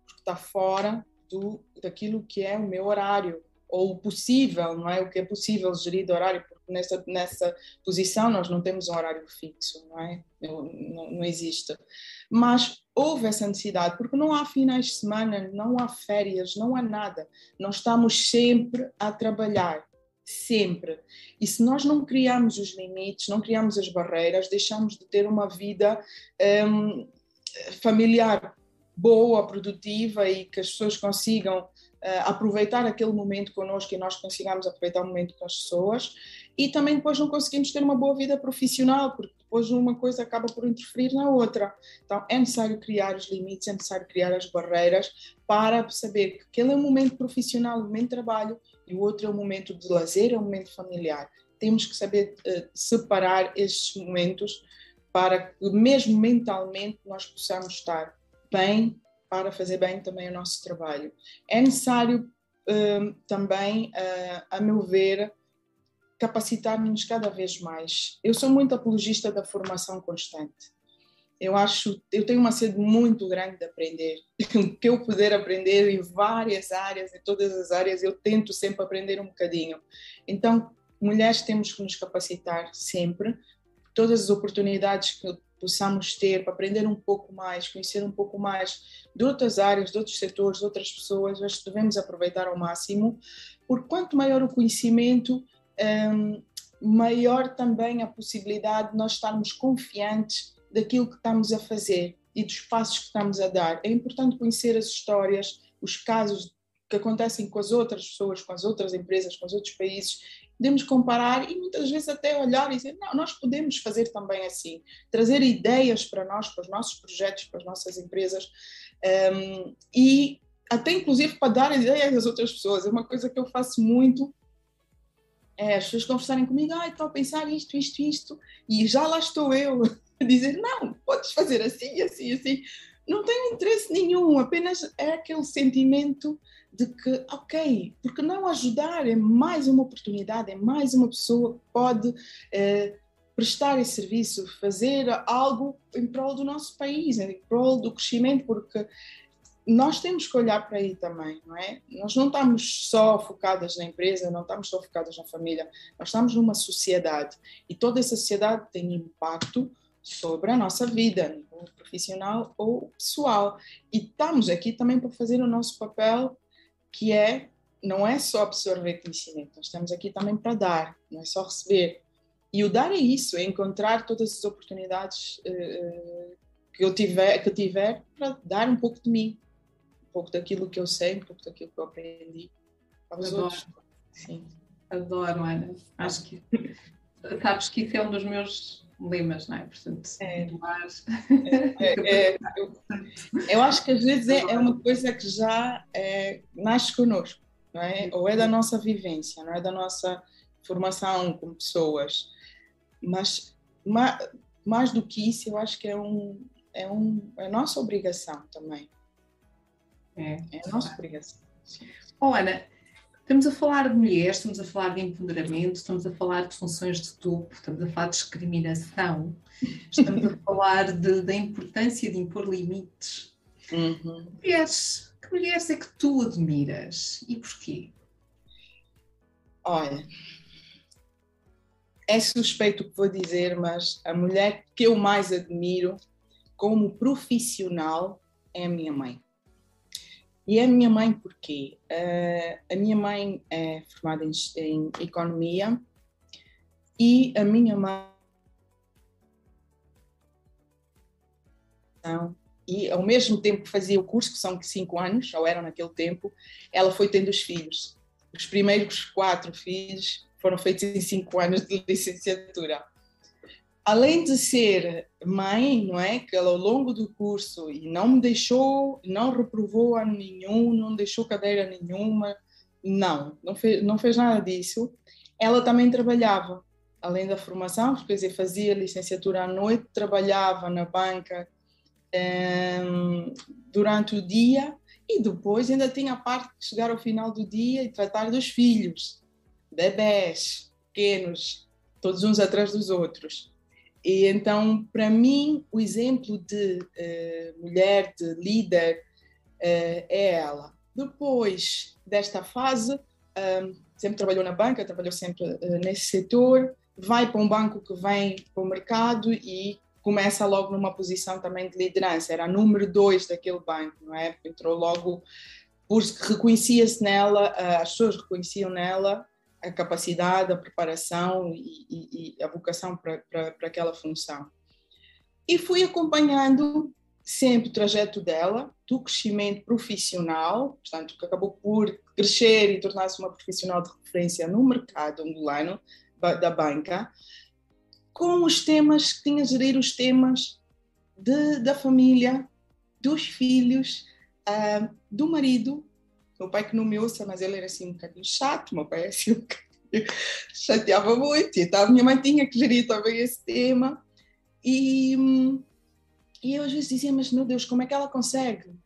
porque está fora do, daquilo que é o meu horário, ou o possível, não é? O que é possível gerir de horário, porque nessa, nessa posição nós não temos um horário fixo, não é? Não, não, não existe. Mas houve essa necessidade, porque não há finais de semana, não há férias, não há nada. Nós estamos sempre a trabalhar, sempre. E se nós não criarmos os limites, não criarmos as barreiras, deixamos de ter uma vida um, familiar boa, produtiva e que as pessoas consigam uh, aproveitar aquele momento connosco e nós consigamos aproveitar o momento com as pessoas e também depois não conseguimos ter uma boa vida profissional, porque depois uma coisa acaba por interferir na outra. Então é necessário criar os limites, é necessário criar as barreiras para saber que aquele é um momento profissional, um momento de trabalho e o outro é um momento de lazer, é um momento familiar. Temos que saber uh, separar esses momentos para que mesmo mentalmente nós possamos estar bem para fazer bem também o nosso trabalho. É necessário uh, também, uh, a meu ver, capacitar-nos cada vez mais. Eu sou muito apologista da formação constante. Eu acho, eu tenho uma sede muito grande de aprender. O que eu puder aprender em várias áreas, em todas as áreas, eu tento sempre aprender um bocadinho. Então, mulheres temos que nos capacitar sempre. Todas as oportunidades que possamos ter para aprender um pouco mais, conhecer um pouco mais de outras áreas, de outros setores, de outras pessoas, que devemos aproveitar ao máximo, porque quanto maior o conhecimento, um, maior também a possibilidade de nós estarmos confiantes daquilo que estamos a fazer e dos passos que estamos a dar. É importante conhecer as histórias, os casos que acontecem com as outras pessoas, com as outras empresas, com os outros países podemos comparar e muitas vezes até olhar e dizer, não, nós podemos fazer também assim, trazer ideias para nós, para os nossos projetos, para as nossas empresas um, e até inclusive para dar ideias às outras pessoas. É uma coisa que eu faço muito, é as pessoas conversarem comigo, ah, estou a pensar isto, isto, isto, e já lá estou eu a dizer, não, podes fazer assim, assim, assim. Não tenho interesse nenhum, apenas é aquele sentimento de que, ok, porque não ajudar? É mais uma oportunidade, é mais uma pessoa que pode eh, prestar esse serviço, fazer algo em prol do nosso país, em prol do crescimento, porque nós temos que olhar para aí também, não é? Nós não estamos só focadas na empresa, não estamos só focadas na família, nós estamos numa sociedade e toda essa sociedade tem impacto sobre a nossa vida, profissional ou pessoal. E estamos aqui também para fazer o nosso papel que é não é só absorver conhecimento, nós estamos aqui também para dar, não é só receber. E o dar é isso, é encontrar todas as oportunidades uh, que eu tiver, que eu tiver para dar um pouco de mim, pouco daquilo que eu sei, um pouco daquilo que eu aprendi para os
Adoro.
outros.
Sim. Adoro, Ana. Acho que sabes que isso é um dos meus lemas, não é? Portanto,
é. É, é, eu, eu, acho que às vezes é, é uma coisa que já é, nasce connosco, não é? Ou é da nossa vivência, não é da nossa formação como pessoas. Mas mais, mais do que isso, eu acho que é, um, é, um, é a nossa obrigação também.
É,
é a nossa obrigação.
Oh, Ana, Estamos a falar de mulheres, estamos a falar de empoderamento, estamos a falar de funções de topo, estamos a falar de discriminação, estamos a falar de, da importância de impor limites.
Uhum.
Mulheres, que mulheres é que tu admiras e porquê?
Olha, é suspeito o que vou dizer, mas a mulher que eu mais admiro como profissional é a minha mãe. E a minha mãe, porquê? Uh, a minha mãe é formada em, em, economia e a minha mãe. E ao mesmo tempo que fazia o curso, que são cinco anos, ou eram naquele tempo, ela foi tendo os filhos. Os primeiros quatro filhos foram feitos em cinco anos de licenciatura além de ser mãe, não é, que ela ao longo do curso e não me deixou, não reprovou ano nenhum, não deixou cadeira nenhuma, não, não fez, não fez nada disso. Ela também trabalhava, além da formação, quer dizer, fazia licenciatura à noite, trabalhava na banca um, durante o dia e depois ainda tinha a parte de chegar ao final do dia e tratar dos filhos, bebés, pequenos, todos uns atrás dos outros. E então, para mim, o exemplo de uh, mulher, de líder, uh, é ela. Depois desta fase, um, sempre trabalhou na banca, trabalhou sempre uh, nesse setor, vai para um banco que vem para o mercado e começa logo numa posição também de liderança. Era a número dois daquele banco, não é? Entrou logo, porque reconhecia-se nela, as pessoas reconheciam nela a capacidade, a preparação e, e, e a vocação para, aquela função. E fui acompanhando sempre o trajeto dela, do crescimento profissional, portanto, que acabou por crescer e tornar-se uma profissional de referência no mercado angolano da banca, com os temas que tinha a gerir os temas de, da família, dos filhos, uh, do marido, meu pai que não me ouça, mas ele era assim um bocadinho chato, meu pai assim um bocadinho, chateava muito, então a minha mãe tinha que gerir também esse tema. E, e eu às vezes dizia, mas meu Deus, como é que ela consegue?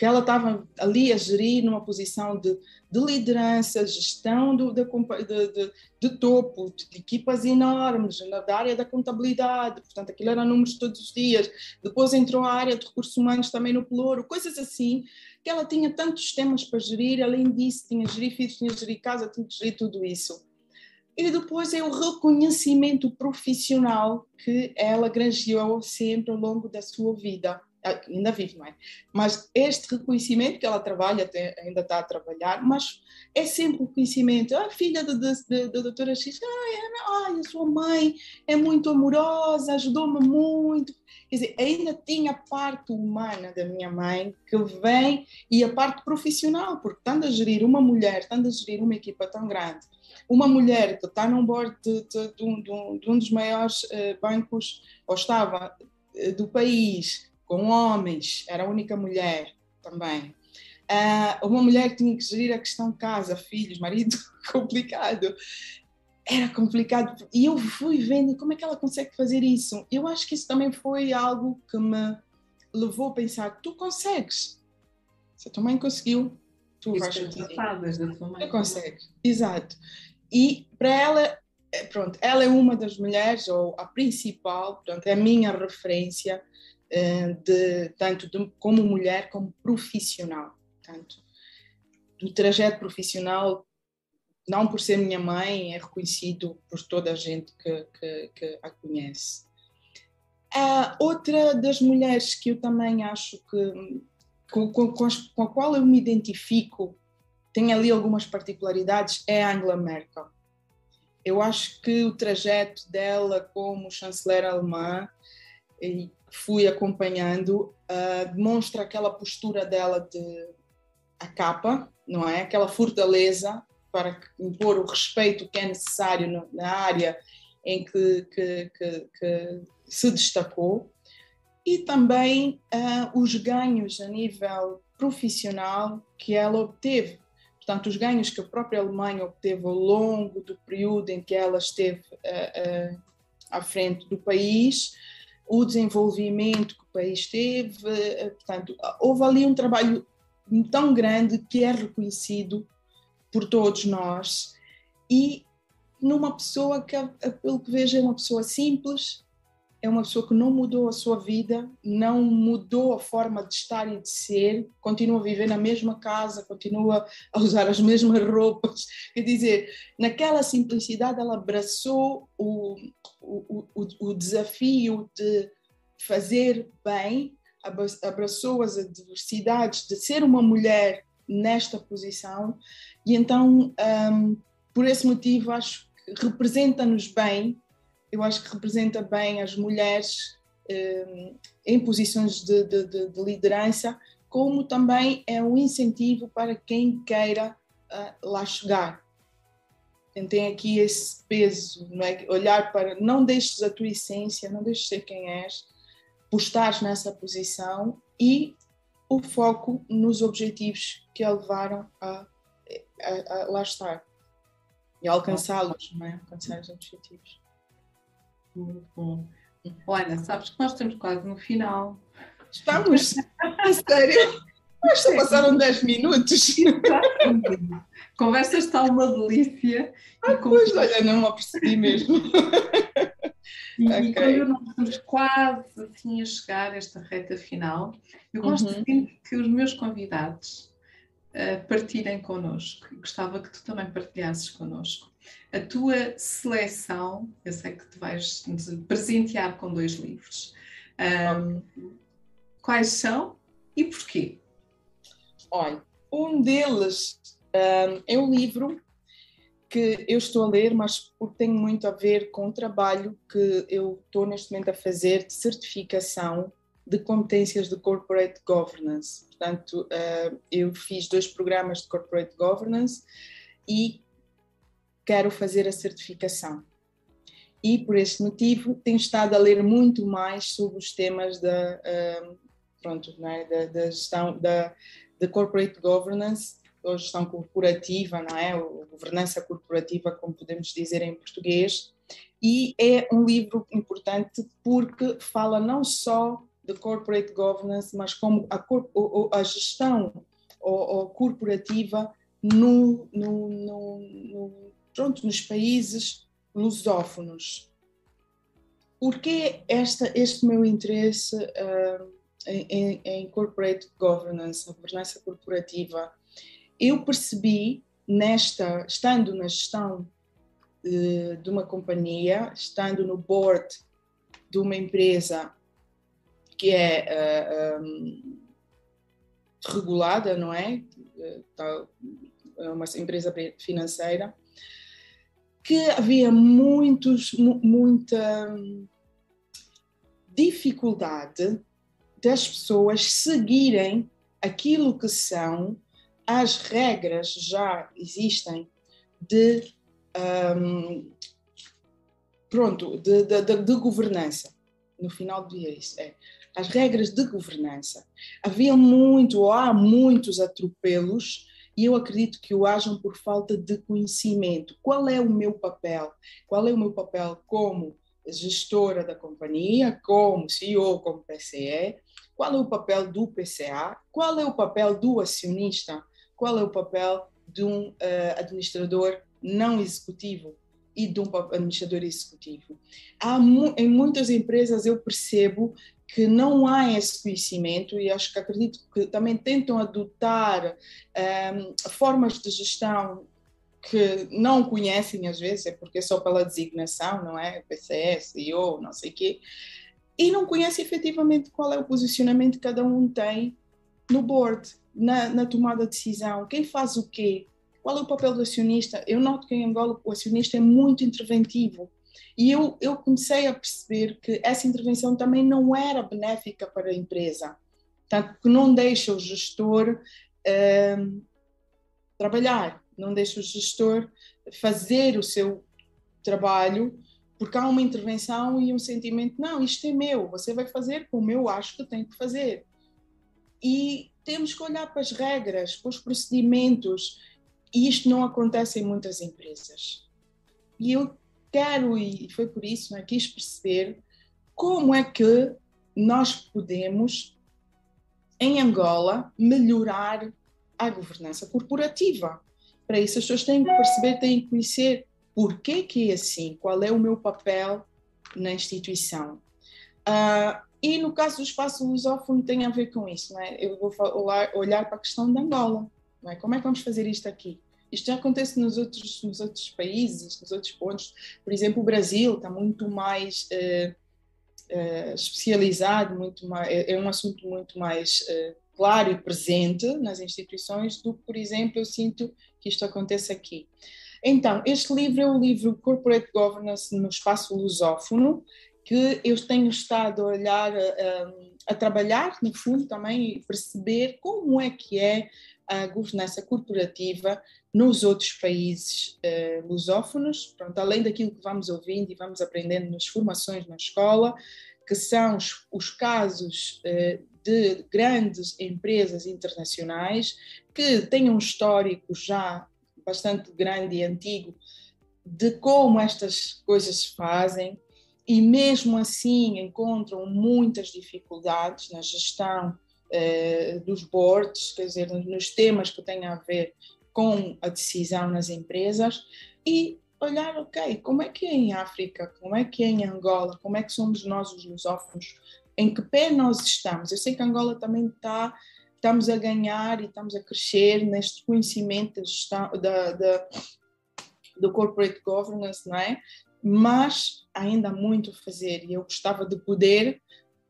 que ela estava ali a gerir numa posição de, de liderança, gestão do, de, de, de, topo, de equipas enormes, da área da contabilidade, portanto, aquilo era números todos os dias. Depois entrou a área de recursos humanos também no Pelouro, coisas assim, que ela tinha tantos temas para gerir, além disso, tinha que gerir filhos, tinha que gerir casa, tinha que gerir tudo isso. E depois é o reconhecimento profissional que ela granjeou sempre ao longo da sua vida ainda vive, não é? Mas este reconhecimento que ela trabalha, até, ainda está a trabalhar, mas é sempre o reconhecimento. A filha da, doutora X, ai, a sua mãe é muito amorosa, ajudou-me muito. Quer dizer, ainda tinha a parte humana da minha mãe que vem e a parte profissional, porque estando a gerir uma mulher, estando a gerir uma equipa tão grande, uma mulher que está num board de, de, de, um, de um, dos maiores uh, bancos, ou estava, uh, do país, com homens, era a única mulher também. Uh, uma mulher que tinha que gerir a questão casa, filhos, marido, complicado. Era complicado. E eu fui vendo como é que ela consegue fazer isso. Eu acho que isso também foi algo que me levou a pensar: tu consegues. Se a tua mãe conseguiu, tu isso vais conseguir. Tu consegues. Exato. E para ela, eh, pronto, ela é uma das mulheres, ou a principal, portanto, é a minha referência de, tanto de, como mulher como profissional. Tanto do trajeto profissional, não por ser minha mãe, é reconhecido por toda a gente que, que, que a conhece. A outra das mulheres que eu também acho que com, com, com, a qual eu me identifico, tem ali algumas particularidades, é a Angela Merkel. Eu acho que o trajeto dela como chanceler alemã e fui acompanhando, uh, demonstra aquela postura dela de a capa, não é? Aquela fortaleza para impor o respeito que é necessário no, na área em que, que, que, que, se destacou e também uh, os ganhos a nível profissional que ela obteve. Portanto, os ganhos que a própria Alemanha obteve ao longo do período em que ela esteve uh, uh, à frente do país, o desenvolvimento que o país teve, eh, portanto, houve ali um trabalho tão grande que é reconhecido por todos nós. E numa pessoa que, pelo que vejo, é uma pessoa simples, é uma pessoa que não mudou a sua vida, não mudou a forma de estar e de ser, continua a viver na mesma casa, continua a usar as mesmas roupas. Quer dizer, naquela simplicidade, ela abraçou o, o, o, o desafio de fazer bem, abraçou as adversidades de ser uma mulher nesta posição, e então, um, por esse motivo, acho que representa-nos bem eu acho que representa bem as mulheres eh, em posições de, de, de, de, liderança, como também é um incentivo para quem queira uh, lá chegar. Tem aqui esse peso, não é? olhar para, não deixes a tua essência, não deixes ser quem és, postar nessa posição e o foco nos objetivos que a levaram a, a, a lá estar e alcançá-los, não é? alcançar os objetivos.
Muito bom. Olha, sabes que nós estamos quase no final.
Estamos? A sério? Mas só passaram 10 minutos.
Conversa está uma delícia.
Ah, pois, olha, não me apercebi mesmo.
E, okay. quando nós estamos quase assim a chegar a esta reta final, eu gosto uhum. que os meus convidados uh, partilhem connosco. Gostava que tu também partilhasses connosco. A tua seleção, eu sei que te vais presentear com dois livros. Um, quais são e porquê?
Olha, um deles um, é um livro que eu estou a ler, mas porque tem muito a ver com o trabalho que eu estou neste momento a fazer de certificação de competências de corporate governance. Portanto, eu fiz dois programas de corporate governance e quero fazer a certificação. E por este motivo tenho estado a ler muito mais sobre os temas da, uh, pronto, é? da, da gestão da, da corporate governance ou gestão corporativa, não é? Ou governança corporativa, como podemos dizer em português. E é um livro importante porque fala não só de corporate governance, mas como a, a gestão ou, ou corporativa no, no, no, no, pronto, nos países lusófonos. Por que esta, este meu interesse uh, em, em, corporate governance, a governança corporativa? eu percebi nesta, estando na gestão de, de uma companhia, estando no board de uma empresa que é uh, eh, um, regulada, não é? É uma empresa financeira, que havia muitos, muita dificuldade das pessoas seguirem aquilo que são as regras já existem de um, pronto de, de, de, de, governança. No final do dia isso é. As regras de governança. Havia muito ou há muitos atropelos e eu acredito que o hajam por falta de conhecimento. Qual é o meu papel? Qual é o meu papel como gestora da companhia como CEO como PCE qual é o papel do PCA qual é o papel do acionista? Qual é o papel de um uh, administrador não executivo e de um administrador executivo. Há, em muitas empresas eu percebo que não há esse conhecimento e acho que acredito que também tentam adotar um, formas de gestão que não conhecem às vezes, é porque é só pela designação, não é? PCS, CEO, não sei o quê, e não conhecem efetivamente qual é o posicionamento que cada um tem no board na, na, tomada de decisão, quem faz o quê, qual é o papel do acionista. Eu noto que em Angola o acionista é muito interventivo e eu, eu comecei a perceber que essa intervenção também não era benéfica para a empresa, tanto que não deixa o gestor uh, trabalhar, não deixa o gestor fazer o seu trabalho porque há uma intervenção e um sentimento, não, isto é meu, você vai fazer como eu acho que tem que fazer. E temos que olhar para as regras, para os procedimentos, e isto não acontece em muitas empresas. E eu quero, e foi por isso que quis perceber como é que nós podemos, em Angola, melhorar a governança corporativa. Para isso, as pessoas têm que perceber, têm que conhecer por que, é assim, qual é o meu papel na instituição. Uh, e no caso do espaço lusófono tem a ver com isso, não é? Eu vou olhar, olhar para a questão da Angola, não é? Como é que vamos fazer isto aqui? Isto já acontece nos outros, nos outros países, nos outros pontos. Por exemplo, o Brasil está muito mais uh, uh, especializado, muito mais, é, é, um assunto muito mais uh, claro e presente nas instituições do que, por exemplo, eu sinto que isto acontece aqui. Então, este livro é o livro Corporate Governance no Espaço Lusófono, que eu tenho estado a olhar, a, a trabalhar, no fundo, também e perceber como é que é a governança corporativa nos outros países uh, lusófonos, pronto, além daquilo que vamos ouvindo e vamos aprendendo nas formações na escola, que são os, os casos uh, de grandes empresas internacionais que têm um histórico já bastante grande e antigo de como estas coisas se fazem, e mesmo assim encontram muitas dificuldades na gestão uh, dos boards, quer dizer, nos temas que têm a ver com a decisão nas empresas e olhar, ok, como é que é em África, como é que é em Angola, como é que somos nós os lusófonos, em que pé nós estamos. Eu sei que Angola também está, estamos a ganhar e estamos a crescer neste conhecimento da da, da, do corporate governance, não é? Mas ainda há muito a fazer e eu gostava de poder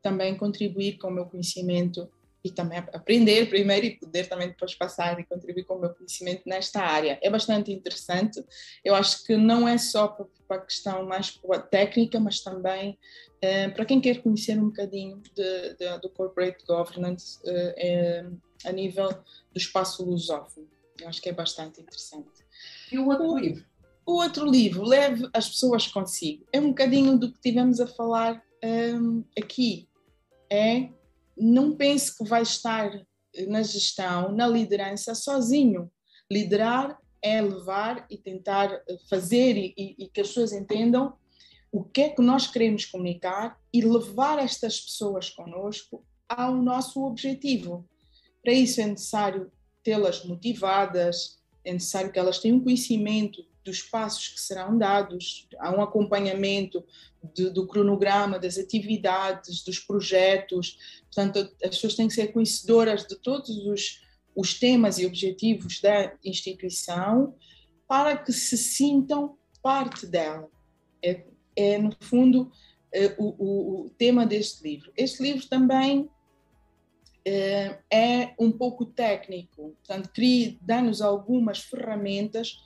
também contribuir com o meu conhecimento e também aprender primeiro e poder também depois passar e contribuir com o meu conhecimento nesta área. É bastante interessante. Eu acho que não é só para a questão mais técnica, mas também eh, para quem quer conhecer um bocadinho de, de, do corporate governance eh, a nível do espaço lusófono. Eu acho que é bastante interessante.
E o outro o, livro?
O outro livro, Leve as Pessoas Consigo. É um bocadinho do que tivemos a falar um, aqui. É não pense que vai estar na gestão, na liderança, sozinho. Liderar é levar e tentar fazer e, e, que as pessoas entendam o que é que nós queremos comunicar e levar estas pessoas conosco ao nosso objetivo. Para isso é necessário tê-las motivadas, é necessário que elas tenham conhecimento dos passos que serão dados, há um acompanhamento de, do cronograma, das atividades, dos projetos. Portanto, as pessoas têm que ser conhecedoras de todos os, os temas e objetivos da instituição para que se sintam parte dela. É, é no fundo, é, o, o, o, tema deste livro. Este livro também é, é um pouco técnico, portanto, dar-nos algumas ferramentas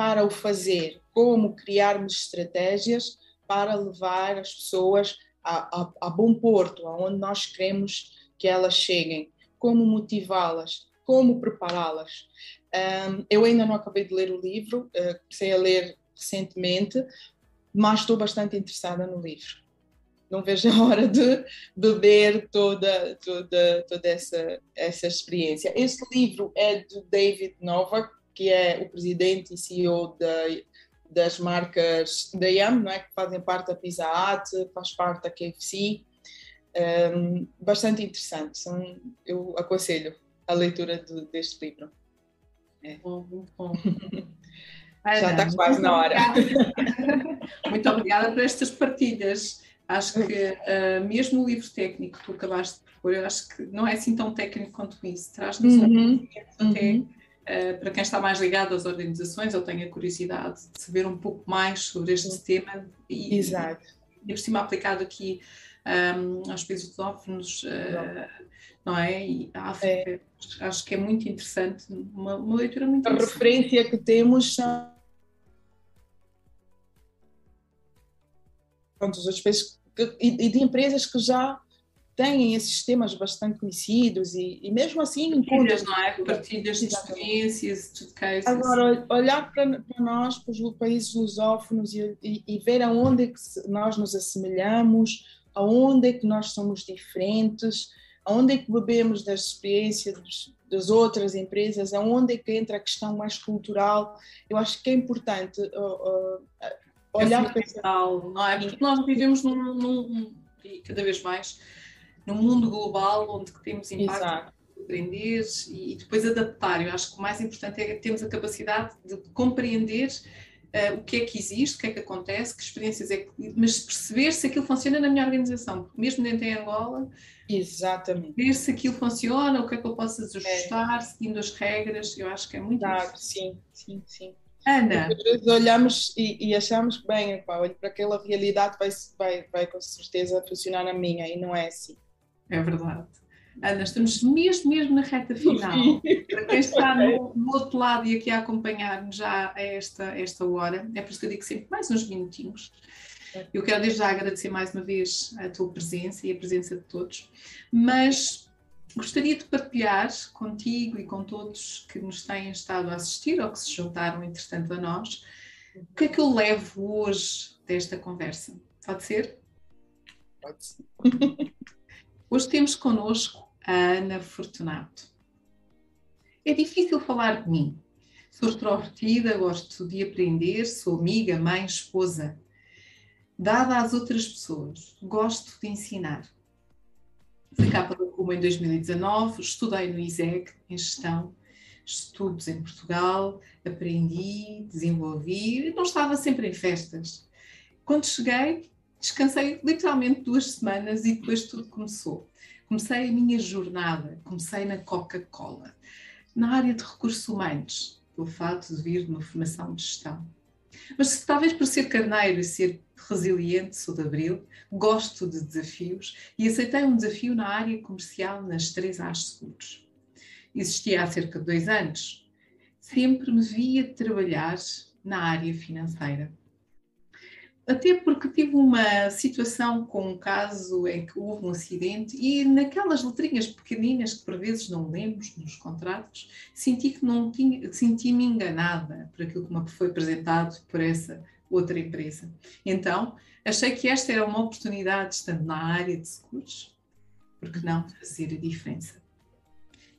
para o fazer, como criarmos estratégias para levar as pessoas a, a, a bom porto, aonde nós queremos que elas cheguem, como motivá-las, como prepará-las. Um, eu ainda não acabei de ler o livro, uh, comecei a ler recentemente, mas estou bastante interessada no livro. Não vejo a hora de beber toda, toda, toda essa, essa experiência. Este livro é do David Novak, que é o presidente e CEO da, das marcas da Yum, não é? que fazem parte da Pizza Hut, faz parte da KFC. Um, bastante interessante. São, eu aconselho a leitura de, deste livro.
É. Bom, muito bom.
Já está quase na hora.
muito obrigada por estas partilhas. Acho que uh, mesmo o livro técnico que tu acabaste de propor, eu acho que não é assim tão técnico quanto isso. Traz-nos uhum. um até uhum. Uh, para quem está mais ligado às organizações, eu tenho a curiosidade de saber um pouco mais sobre este tema e,
Exato.
e por cima aplicado aqui um, aos países lusófonos, uh, não é? E a África, é. acho que é muito interessante, uma, uma leitura muito
A referência que temos são os países e de empresas que já têm esses temas bastante conhecidos e, e mesmo assim
partilhas, não é? partilhas de experiências, de cases.
Agora, olhar para, para nós, para os países lusófonos e, e, e, ver aonde é que nós nos assemelhamos, aonde é que nós somos diferentes, aonde é que bebemos das experiências das outras empresas, aonde é que entra a questão mais cultural. Eu acho que é importante uh, uh, olhar
é para não é? Porque nós vivemos num, num, e cada vez mais num mundo global onde temos impacto aprender e depois adaptar. Eu acho que o mais importante é termos a capacidade de compreender uh, o que é que existe, o que é que acontece, que experiências é que. mas perceber se aquilo funciona na minha organização, porque mesmo dentro de Angola.
Exatamente.
Ver se aquilo funciona, o que é que eu posso ajustar, é. seguindo as regras, eu acho que é muito
claro, Sim, sim, sim.
Ana.
Às vezes olhamos e, e achamos que, bem, epá, olho para aquela realidade, vai, vai, vai com certeza funcionar na minha, e não é assim.
É verdade. Ana, estamos mesmo, mesmo na reta final. Para quem está no, no, outro lado e aqui a acompanhar-nos já a esta, esta hora, é por isso que eu digo sempre mais uns minutinhos. Eu quero desde já agradecer mais uma vez a tua presença e a presença de todos, mas gostaria de partilhar contigo e com todos que nos têm estado a assistir ou que se juntaram, entretanto, a nós, o que é que eu levo hoje desta conversa. Pode ser?
Pode ser.
Hoje temos connosco a Ana Fortunato. É difícil falar de mim. Sou extrovertida, gosto de aprender, sou amiga, mãe, esposa. dada às outras pessoas. Gosto de ensinar. Fui capa da Cuba em 2019, estudei no ISEG, em gestão, estudos em Portugal, aprendi, desenvolvi, não estava sempre em festas. Quando cheguei, descansei literalmente duas semanas e depois tudo começou. Comecei a minha jornada, comecei na Coca-Cola, na área de recursos humanos, pelo fato de vir de uma formação de gestão. Mas talvez por ser carneiro e ser resiliente, sou de Abril, gosto de desafios e aceitei um desafio na área comercial nas três As Seguros. Existia há cerca de dois anos. Sempre me via trabalhar na área financeira até porque tive uma situação com um caso em que houve um acidente e naquelas letrinhas pequeninas que por vezes não lemos nos contratos, senti que não tinha, senti-me enganada por aquilo que me foi apresentado por essa outra empresa. Então, achei que esta era uma oportunidade, estando na área de seguros, porque não fazer a diferença.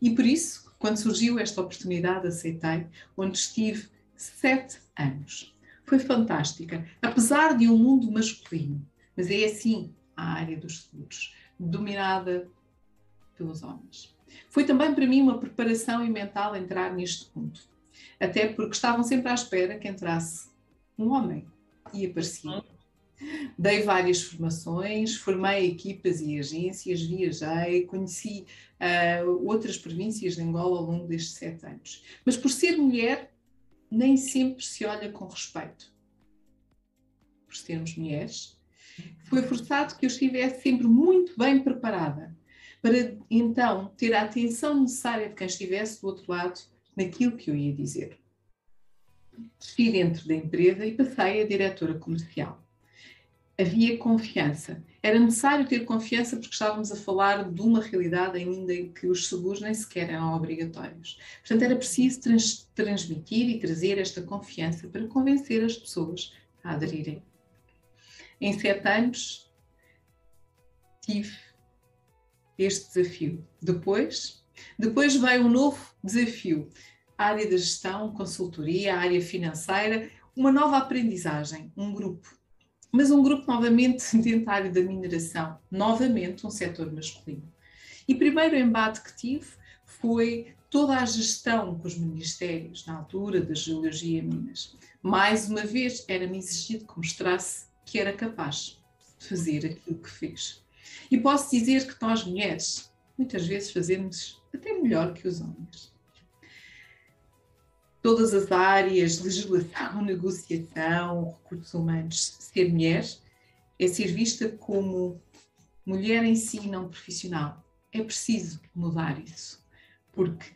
E por isso, quando surgiu esta oportunidade, aceitei, onde estive sete anos foi fantástica, apesar de um mundo masculino. Mas é assim a área dos seguros, dominada pelos homens. Foi também para mim uma preparação e mental entrar neste mundo, até porque estavam sempre à espera que entrasse um homem e aparecia. Dei várias formações, formei equipas e agências, viajei, conheci uh, outras províncias de Angola ao longo destes sete anos. Mas por ser mulher, nem sempre se olha com respeito por sermos mulheres. Foi forçado que eu estivesse sempre muito bem preparada para então ter a atenção necessária de quem estivesse do outro lado naquilo que eu ia dizer. Estive dentro da empresa e passei a diretora comercial. Havia confiança. Era necessário ter confiança porque estávamos a falar de uma realidade ainda em que os seguros nem sequer eram obrigatórios. Portanto, era preciso trans transmitir e trazer esta confiança para convencer as pessoas a aderirem. Em sete anos, tive este desafio. Depois, depois veio um novo desafio. A área da gestão, consultoria, a área financeira, uma nova aprendizagem, um grupo mas um grupo novamente dentário da mineração, novamente um setor masculino. E primeiro embate que tive foi toda a gestão com os ministérios, na altura da Geologia e Minas. Mais uma vez, era-me exigido que mostrasse que era capaz de fazer aquilo que fez. E posso dizer que nós, mulheres, muitas vezes fazemos até melhor que os homens todas as áreas, legislação, negociação, recursos humanos, ser mulher é ser vista como mulher em si, não profissional. É preciso mudar isso, porque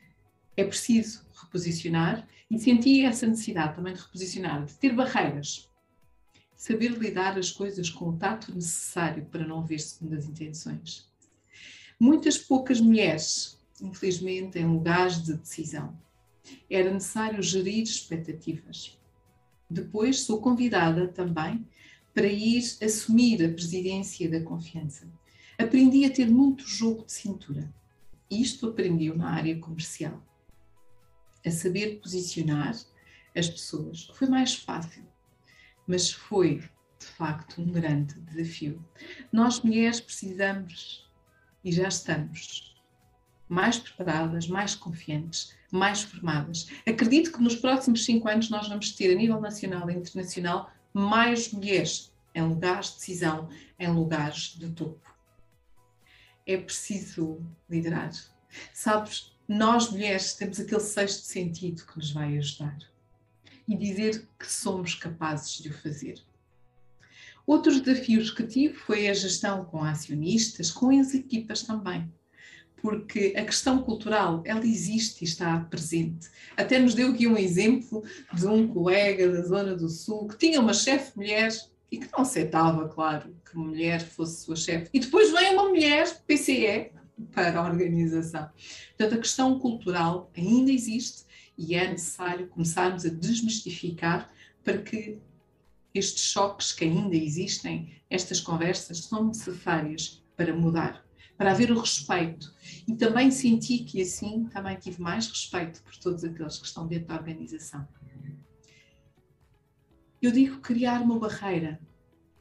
é preciso reposicionar e senti essa necessidade também de reposicionar, de ter barreiras, saber lidar as coisas com o tato necessário para não ver segundas intenções. Muitas poucas mulheres, infelizmente, em lugares de decisão era necessário gerir expectativas. Depois sou convidada também para ir assumir a presidência da confiança. Aprendi a ter muito jogo de cintura. Isto aprendi na área comercial. A saber posicionar as pessoas. Foi mais fácil, mas foi de facto um grande desafio. Nós mulheres precisamos e já estamos mais preparadas, mais confiantes mais formadas. Acredito que nos próximos cinco anos nós vamos ter, a nível nacional e internacional, mais mulheres em lugares de decisão, em lugares de topo. É preciso liderar. Sabes, nós mulheres temos aquele sexto sentido que nos vai ajudar e dizer que somos capazes de o fazer. Outros desafios que tive foi a gestão com acionistas, com as equipas também porque a questão cultural, ela existe e está presente. Até nos deu aqui um exemplo de um colega da Zona do Sul que tinha uma chefe mulher e que não aceitava, claro, que mulher fosse sua chefe. E depois vem uma mulher PCE para a organização. Portanto, a questão cultural ainda existe e é necessário começarmos a desmistificar para que estes choques que ainda existem, estas conversas, são necessárias para mudar para haver o respeito. E também senti que assim também tive mais respeito por todos aqueles que estão dentro da organização. Eu digo criar uma barreira,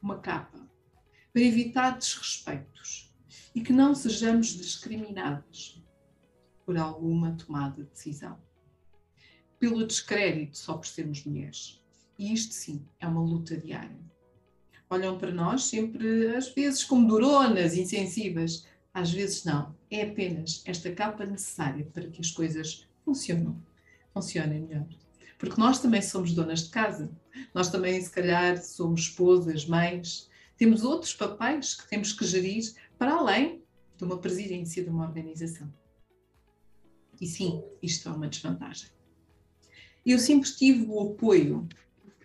uma capa para evitar desrespeitos e que não sejamos discriminadas por alguma tomada de decisão. Pelo descrédito só por sermos mulheres. E isto sim é uma luta diária. Olham para nós sempre, às vezes, como duronas, insensíveis. Às vezes não. É apenas esta capa necessária para que as coisas funcionem, funcionem melhor. Porque nós também somos donas de casa. Nós também, se calhar, somos esposas, mães. Temos outros papéis que temos que gerir para além de uma presidência de uma organização. E sim, isto é uma desvantagem. Eu sempre tive o apoio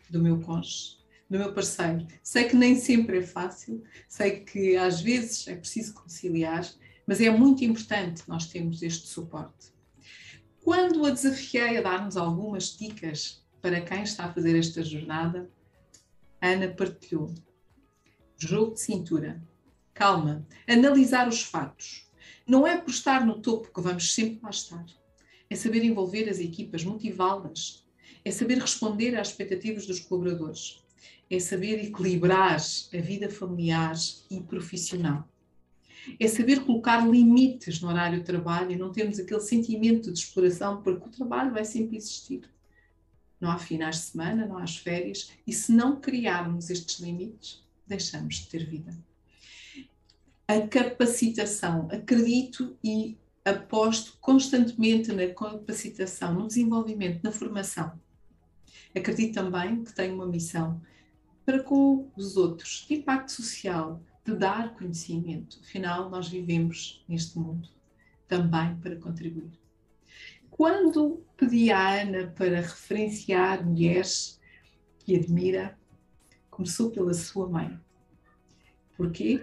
do meu cônjuge, do meu parceiro. Sei que nem sempre é fácil, sei que às vezes é preciso conciliar, mas é muito importante nós termos este suporte. Quando a desafiei a dar-nos algumas dicas para quem está a fazer esta jornada, Ana partilhou. Jogo de cintura. Calma. Analisar os fatos. Não é por estar no topo que vamos sempre lá estar. É saber envolver as equipas, motivá-las. É saber responder às expectativas dos colaboradores. É saber equilibrar a vida familiar e profissional é saber colocar limites no horário de trabalho e não termos aquele sentimento de exploração, porque o trabalho vai sempre existir. Não há finais de semana, não há as férias, e se não criarmos estes limites, deixamos de ter vida. A capacitação, acredito e aposto constantemente na capacitação, no desenvolvimento, na formação. Acredito também que tenho uma missão para com os outros, de impacto social, de dar conhecimento. Afinal, nós vivemos neste mundo também para contribuir. Quando pedi à Ana para referenciar mulheres que admira, começou pela sua mãe. Porquê?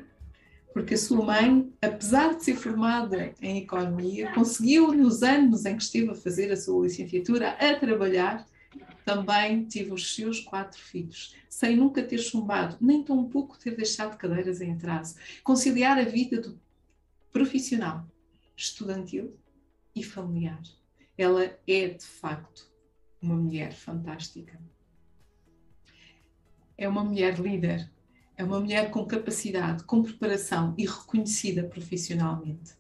Porque a sua mãe, apesar de ser formada em economia, conseguiu, nos anos em que esteve a fazer a sua licenciatura, a trabalhar também tive os seus quatro filhos, sem nunca ter chumbado, nem tão pouco ter deixado cadeiras em atraso. Conciliar a vida do profissional, estudantil e familiar. Ela é, de facto, uma mulher fantástica. É uma mulher líder, é uma mulher com capacidade, com preparação e reconhecida profissionalmente.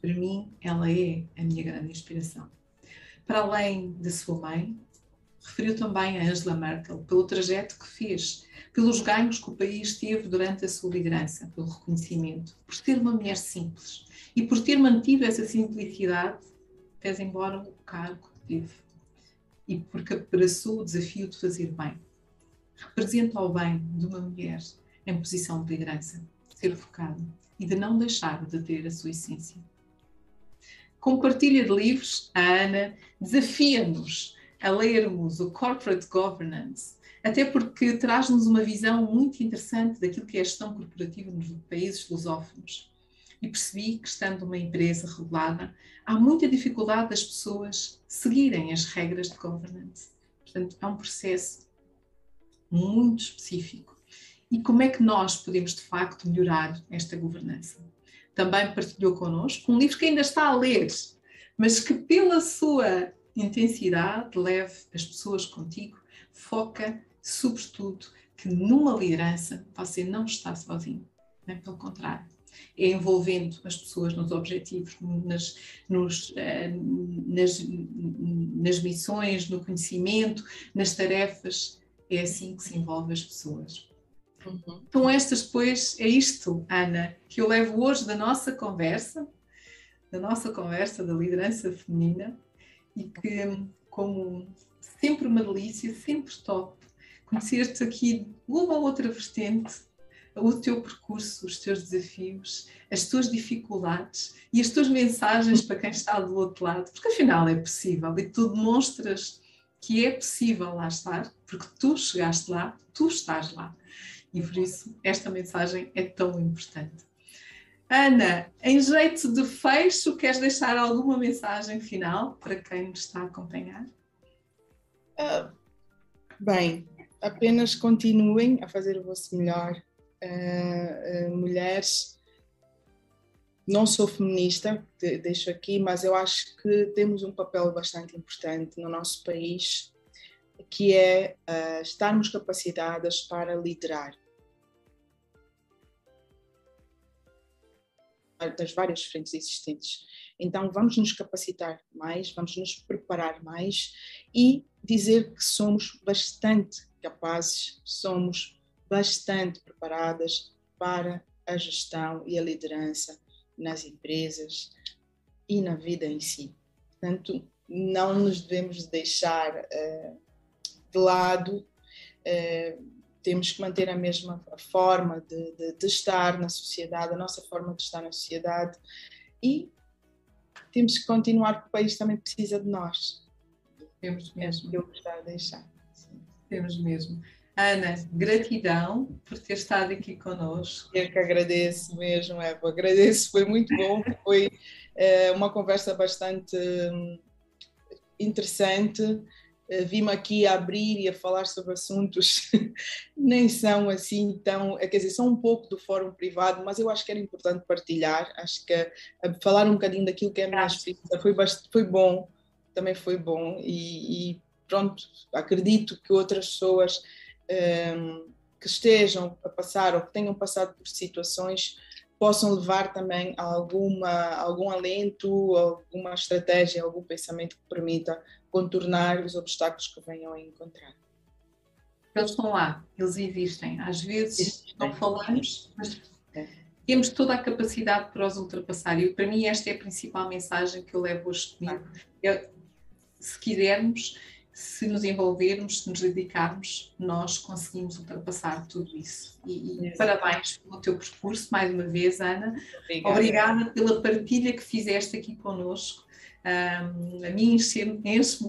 Para mim, ela é a minha grande inspiração. Para além da sua mãe, referiu também a Angela Merkel pelo trajeto que fez, pelos ganhos que o país teve durante a sua liderança, pelo reconhecimento, por ser uma mulher simples e por ter mantido essa simplicidade, pese embora o cargo que teve, e porque abraçou o desafio de fazer bem. Representa o bem de uma mulher em posição de liderança, ser focada e de não deixar de ter a sua essência. Com partilha de livros, a Ana desafia-nos a lermos o Corporate Governance, até porque traz-nos uma visão muito interessante daquilo que é a gestão corporativa nos países lusófonos. E percebi que, estando uma empresa regulada, há muita dificuldade das pessoas seguirem as regras de governance. Portanto, é um processo muito específico. E como é que nós podemos, de facto, melhorar esta governança? Também partilhou connosco um livro que ainda está a ler, mas que, pela sua intensidade, leve as pessoas contigo, foca, sobretudo, que numa liderança você não está sozinho, né? pelo contrário. É envolvendo as pessoas nos objetivos, nas, nos, eh, nas, nas missões, no conhecimento, nas tarefas. É assim que se envolve as pessoas. Uhum. Então, estas depois, é isto, Ana, que eu levo hoje da nossa conversa, da nossa conversa da liderança feminina, e que, como sempre uma delícia, sempre top, conhecer-te aqui uma ou outra vertente, o teu percurso, os teus desafios, as tuas dificuldades e as tuas mensagens para quem está do outro lado, porque afinal é possível e tu demonstras que é possível lá estar, porque tu chegaste lá, tu estás lá. E por isso esta mensagem é tão importante. Ana, em jeito de fecho, queres deixar alguma mensagem final para quem nos está a acompanhar?
Uh, bem, apenas continuem a fazer o vosso melhor. Uh, uh, mulheres, não sou feminista, de, deixo aqui, mas eu acho que temos um papel bastante importante no nosso país, que é estarmos capacitadas para liderar das várias frentes existentes. Então, vamos nos capacitar mais, vamos nos preparar mais e dizer que somos bastante capazes, somos bastante preparadas para a gestão e a liderança nas empresas e na vida em si. Portanto, não nos devemos deixar uh, de lado, uh, temos que manter a mesma forma de, de, de, estar na sociedade, a nossa forma de estar na sociedade e temos que continuar porque o país também precisa de nós.
Temos mesmo.
Eu gostava de deixar.
Sim. Temos mesmo. Ana, gratidão por ter estado aqui conosco.
Eu que agradeço mesmo, Eva. Agradeço, foi muito bom. Foi é, uma conversa bastante hum, interessante. Uh, Vim aqui a abrir e a falar sobre assuntos nem são assim tão, quer dizer, são um pouco do fórum privado, mas eu acho que era importante partilhar. Acho que uh, falar um bocadinho daquilo que é a minha experiência foi, bastante, foi bom, também foi bom. E, e pronto, acredito que outras pessoas um, que estejam a passar ou que tenham passado por situações possam levar também a alguma, algum alento, alguma estratégia, algum pensamento que permita contornar os obstáculos que venham a encontrar.
Eles estão lá, eles existem. Às vezes existem. não falamos, mas é. temos toda a capacidade para os ultrapassar. E para mim esta é a principal mensagem que eu levo hoje comigo. Eu, se quisermos, se nos envolvermos, se nos dedicarmos, nós conseguimos ultrapassar tudo isso. E, e parabéns pelo teu percurso, mais uma vez, Ana. Obrigada, Obrigada pela partilha que fizeste aqui conosco. Um, a mim enche-me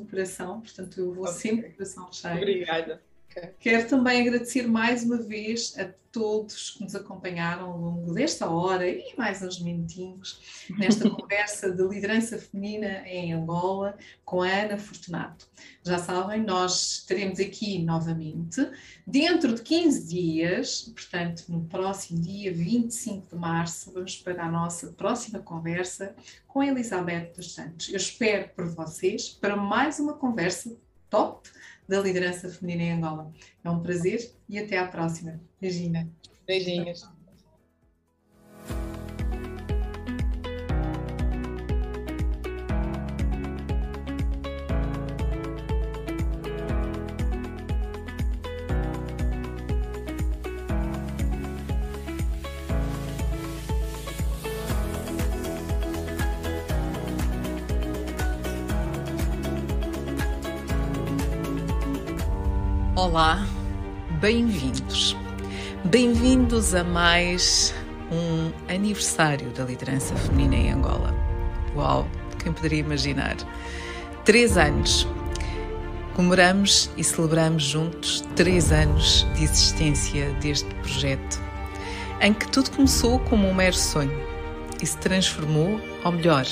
o coração, portanto eu vou okay. sempre coração cheio.
Obrigada.
Quero também agradecer mais uma vez a todos que nos acompanharam ao longo desta hora e mais uns minutinhos nesta conversa de liderança feminina em Angola com a Ana Fortunato. Já sabem, nós estaremos aqui novamente dentro de 15 dias, portanto, no próximo dia 25 de março, vamos para a nossa próxima conversa com a Elizabeth dos Santos. Eu espero por vocês para mais uma conversa top da liderança feminina em Angola. É um prazer e até à próxima. Beijinha.
Beijinhos.
Olá, bem-vindos. Bem-vindos a mais um aniversário da liderança feminina em Angola. Uau, quem poderia imaginar? Três anos. Comemoramos e celebramos juntos três anos de existência deste projeto, em que tudo começou como um mero sonho e se transformou ao melhor.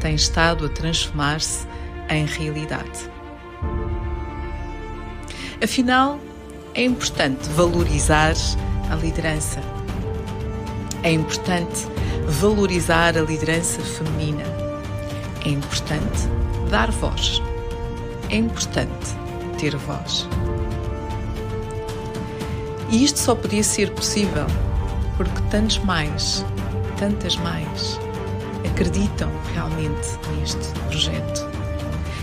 Tem estado a transformar-se em realidade. Afinal, é importante valorizar a liderança. É importante valorizar a liderança feminina. É importante dar voz. É importante ter voz. E isto só podia ser possível porque tantos mais, tantas mais, acreditam realmente neste projeto.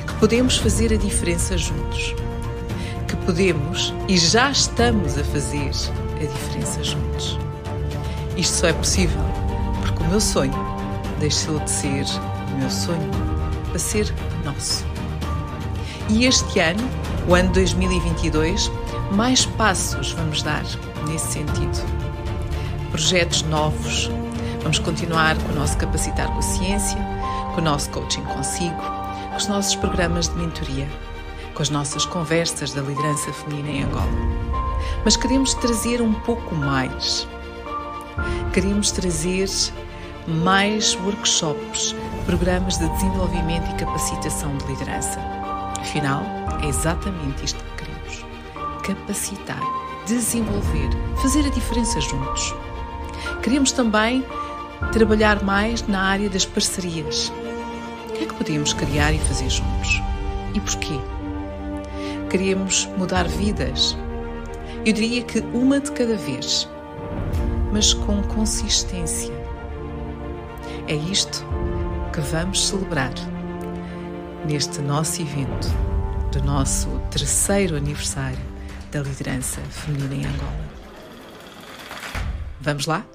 Que podemos fazer a diferença juntos podemos e já estamos a fazer a diferença juntos. Isto só é possível porque o meu sonho deixou de ser o meu sonho para ser nosso. E este ano, o ano 2022, mais passos vamos dar nesse sentido. Projetos novos, vamos continuar com o nosso Capacitar com a Ciência, com o nosso Coaching Consigo, com os nossos programas de mentoria com as nossas conversas da liderança feminina em Angola. Mas queremos trazer um pouco mais. Queremos trazer mais workshops, programas de desenvolvimento e capacitação de liderança. Afinal, é exatamente isto que queremos: capacitar, desenvolver, fazer a diferença juntos. Queremos também trabalhar mais na área das parcerias. O que é que podemos criar e fazer juntos? E porquê? Queríamos mudar vidas. Eu diria que uma de cada vez, mas com consistência. É isto que vamos celebrar neste nosso evento do nosso terceiro aniversário da liderança feminina em Angola. Vamos lá?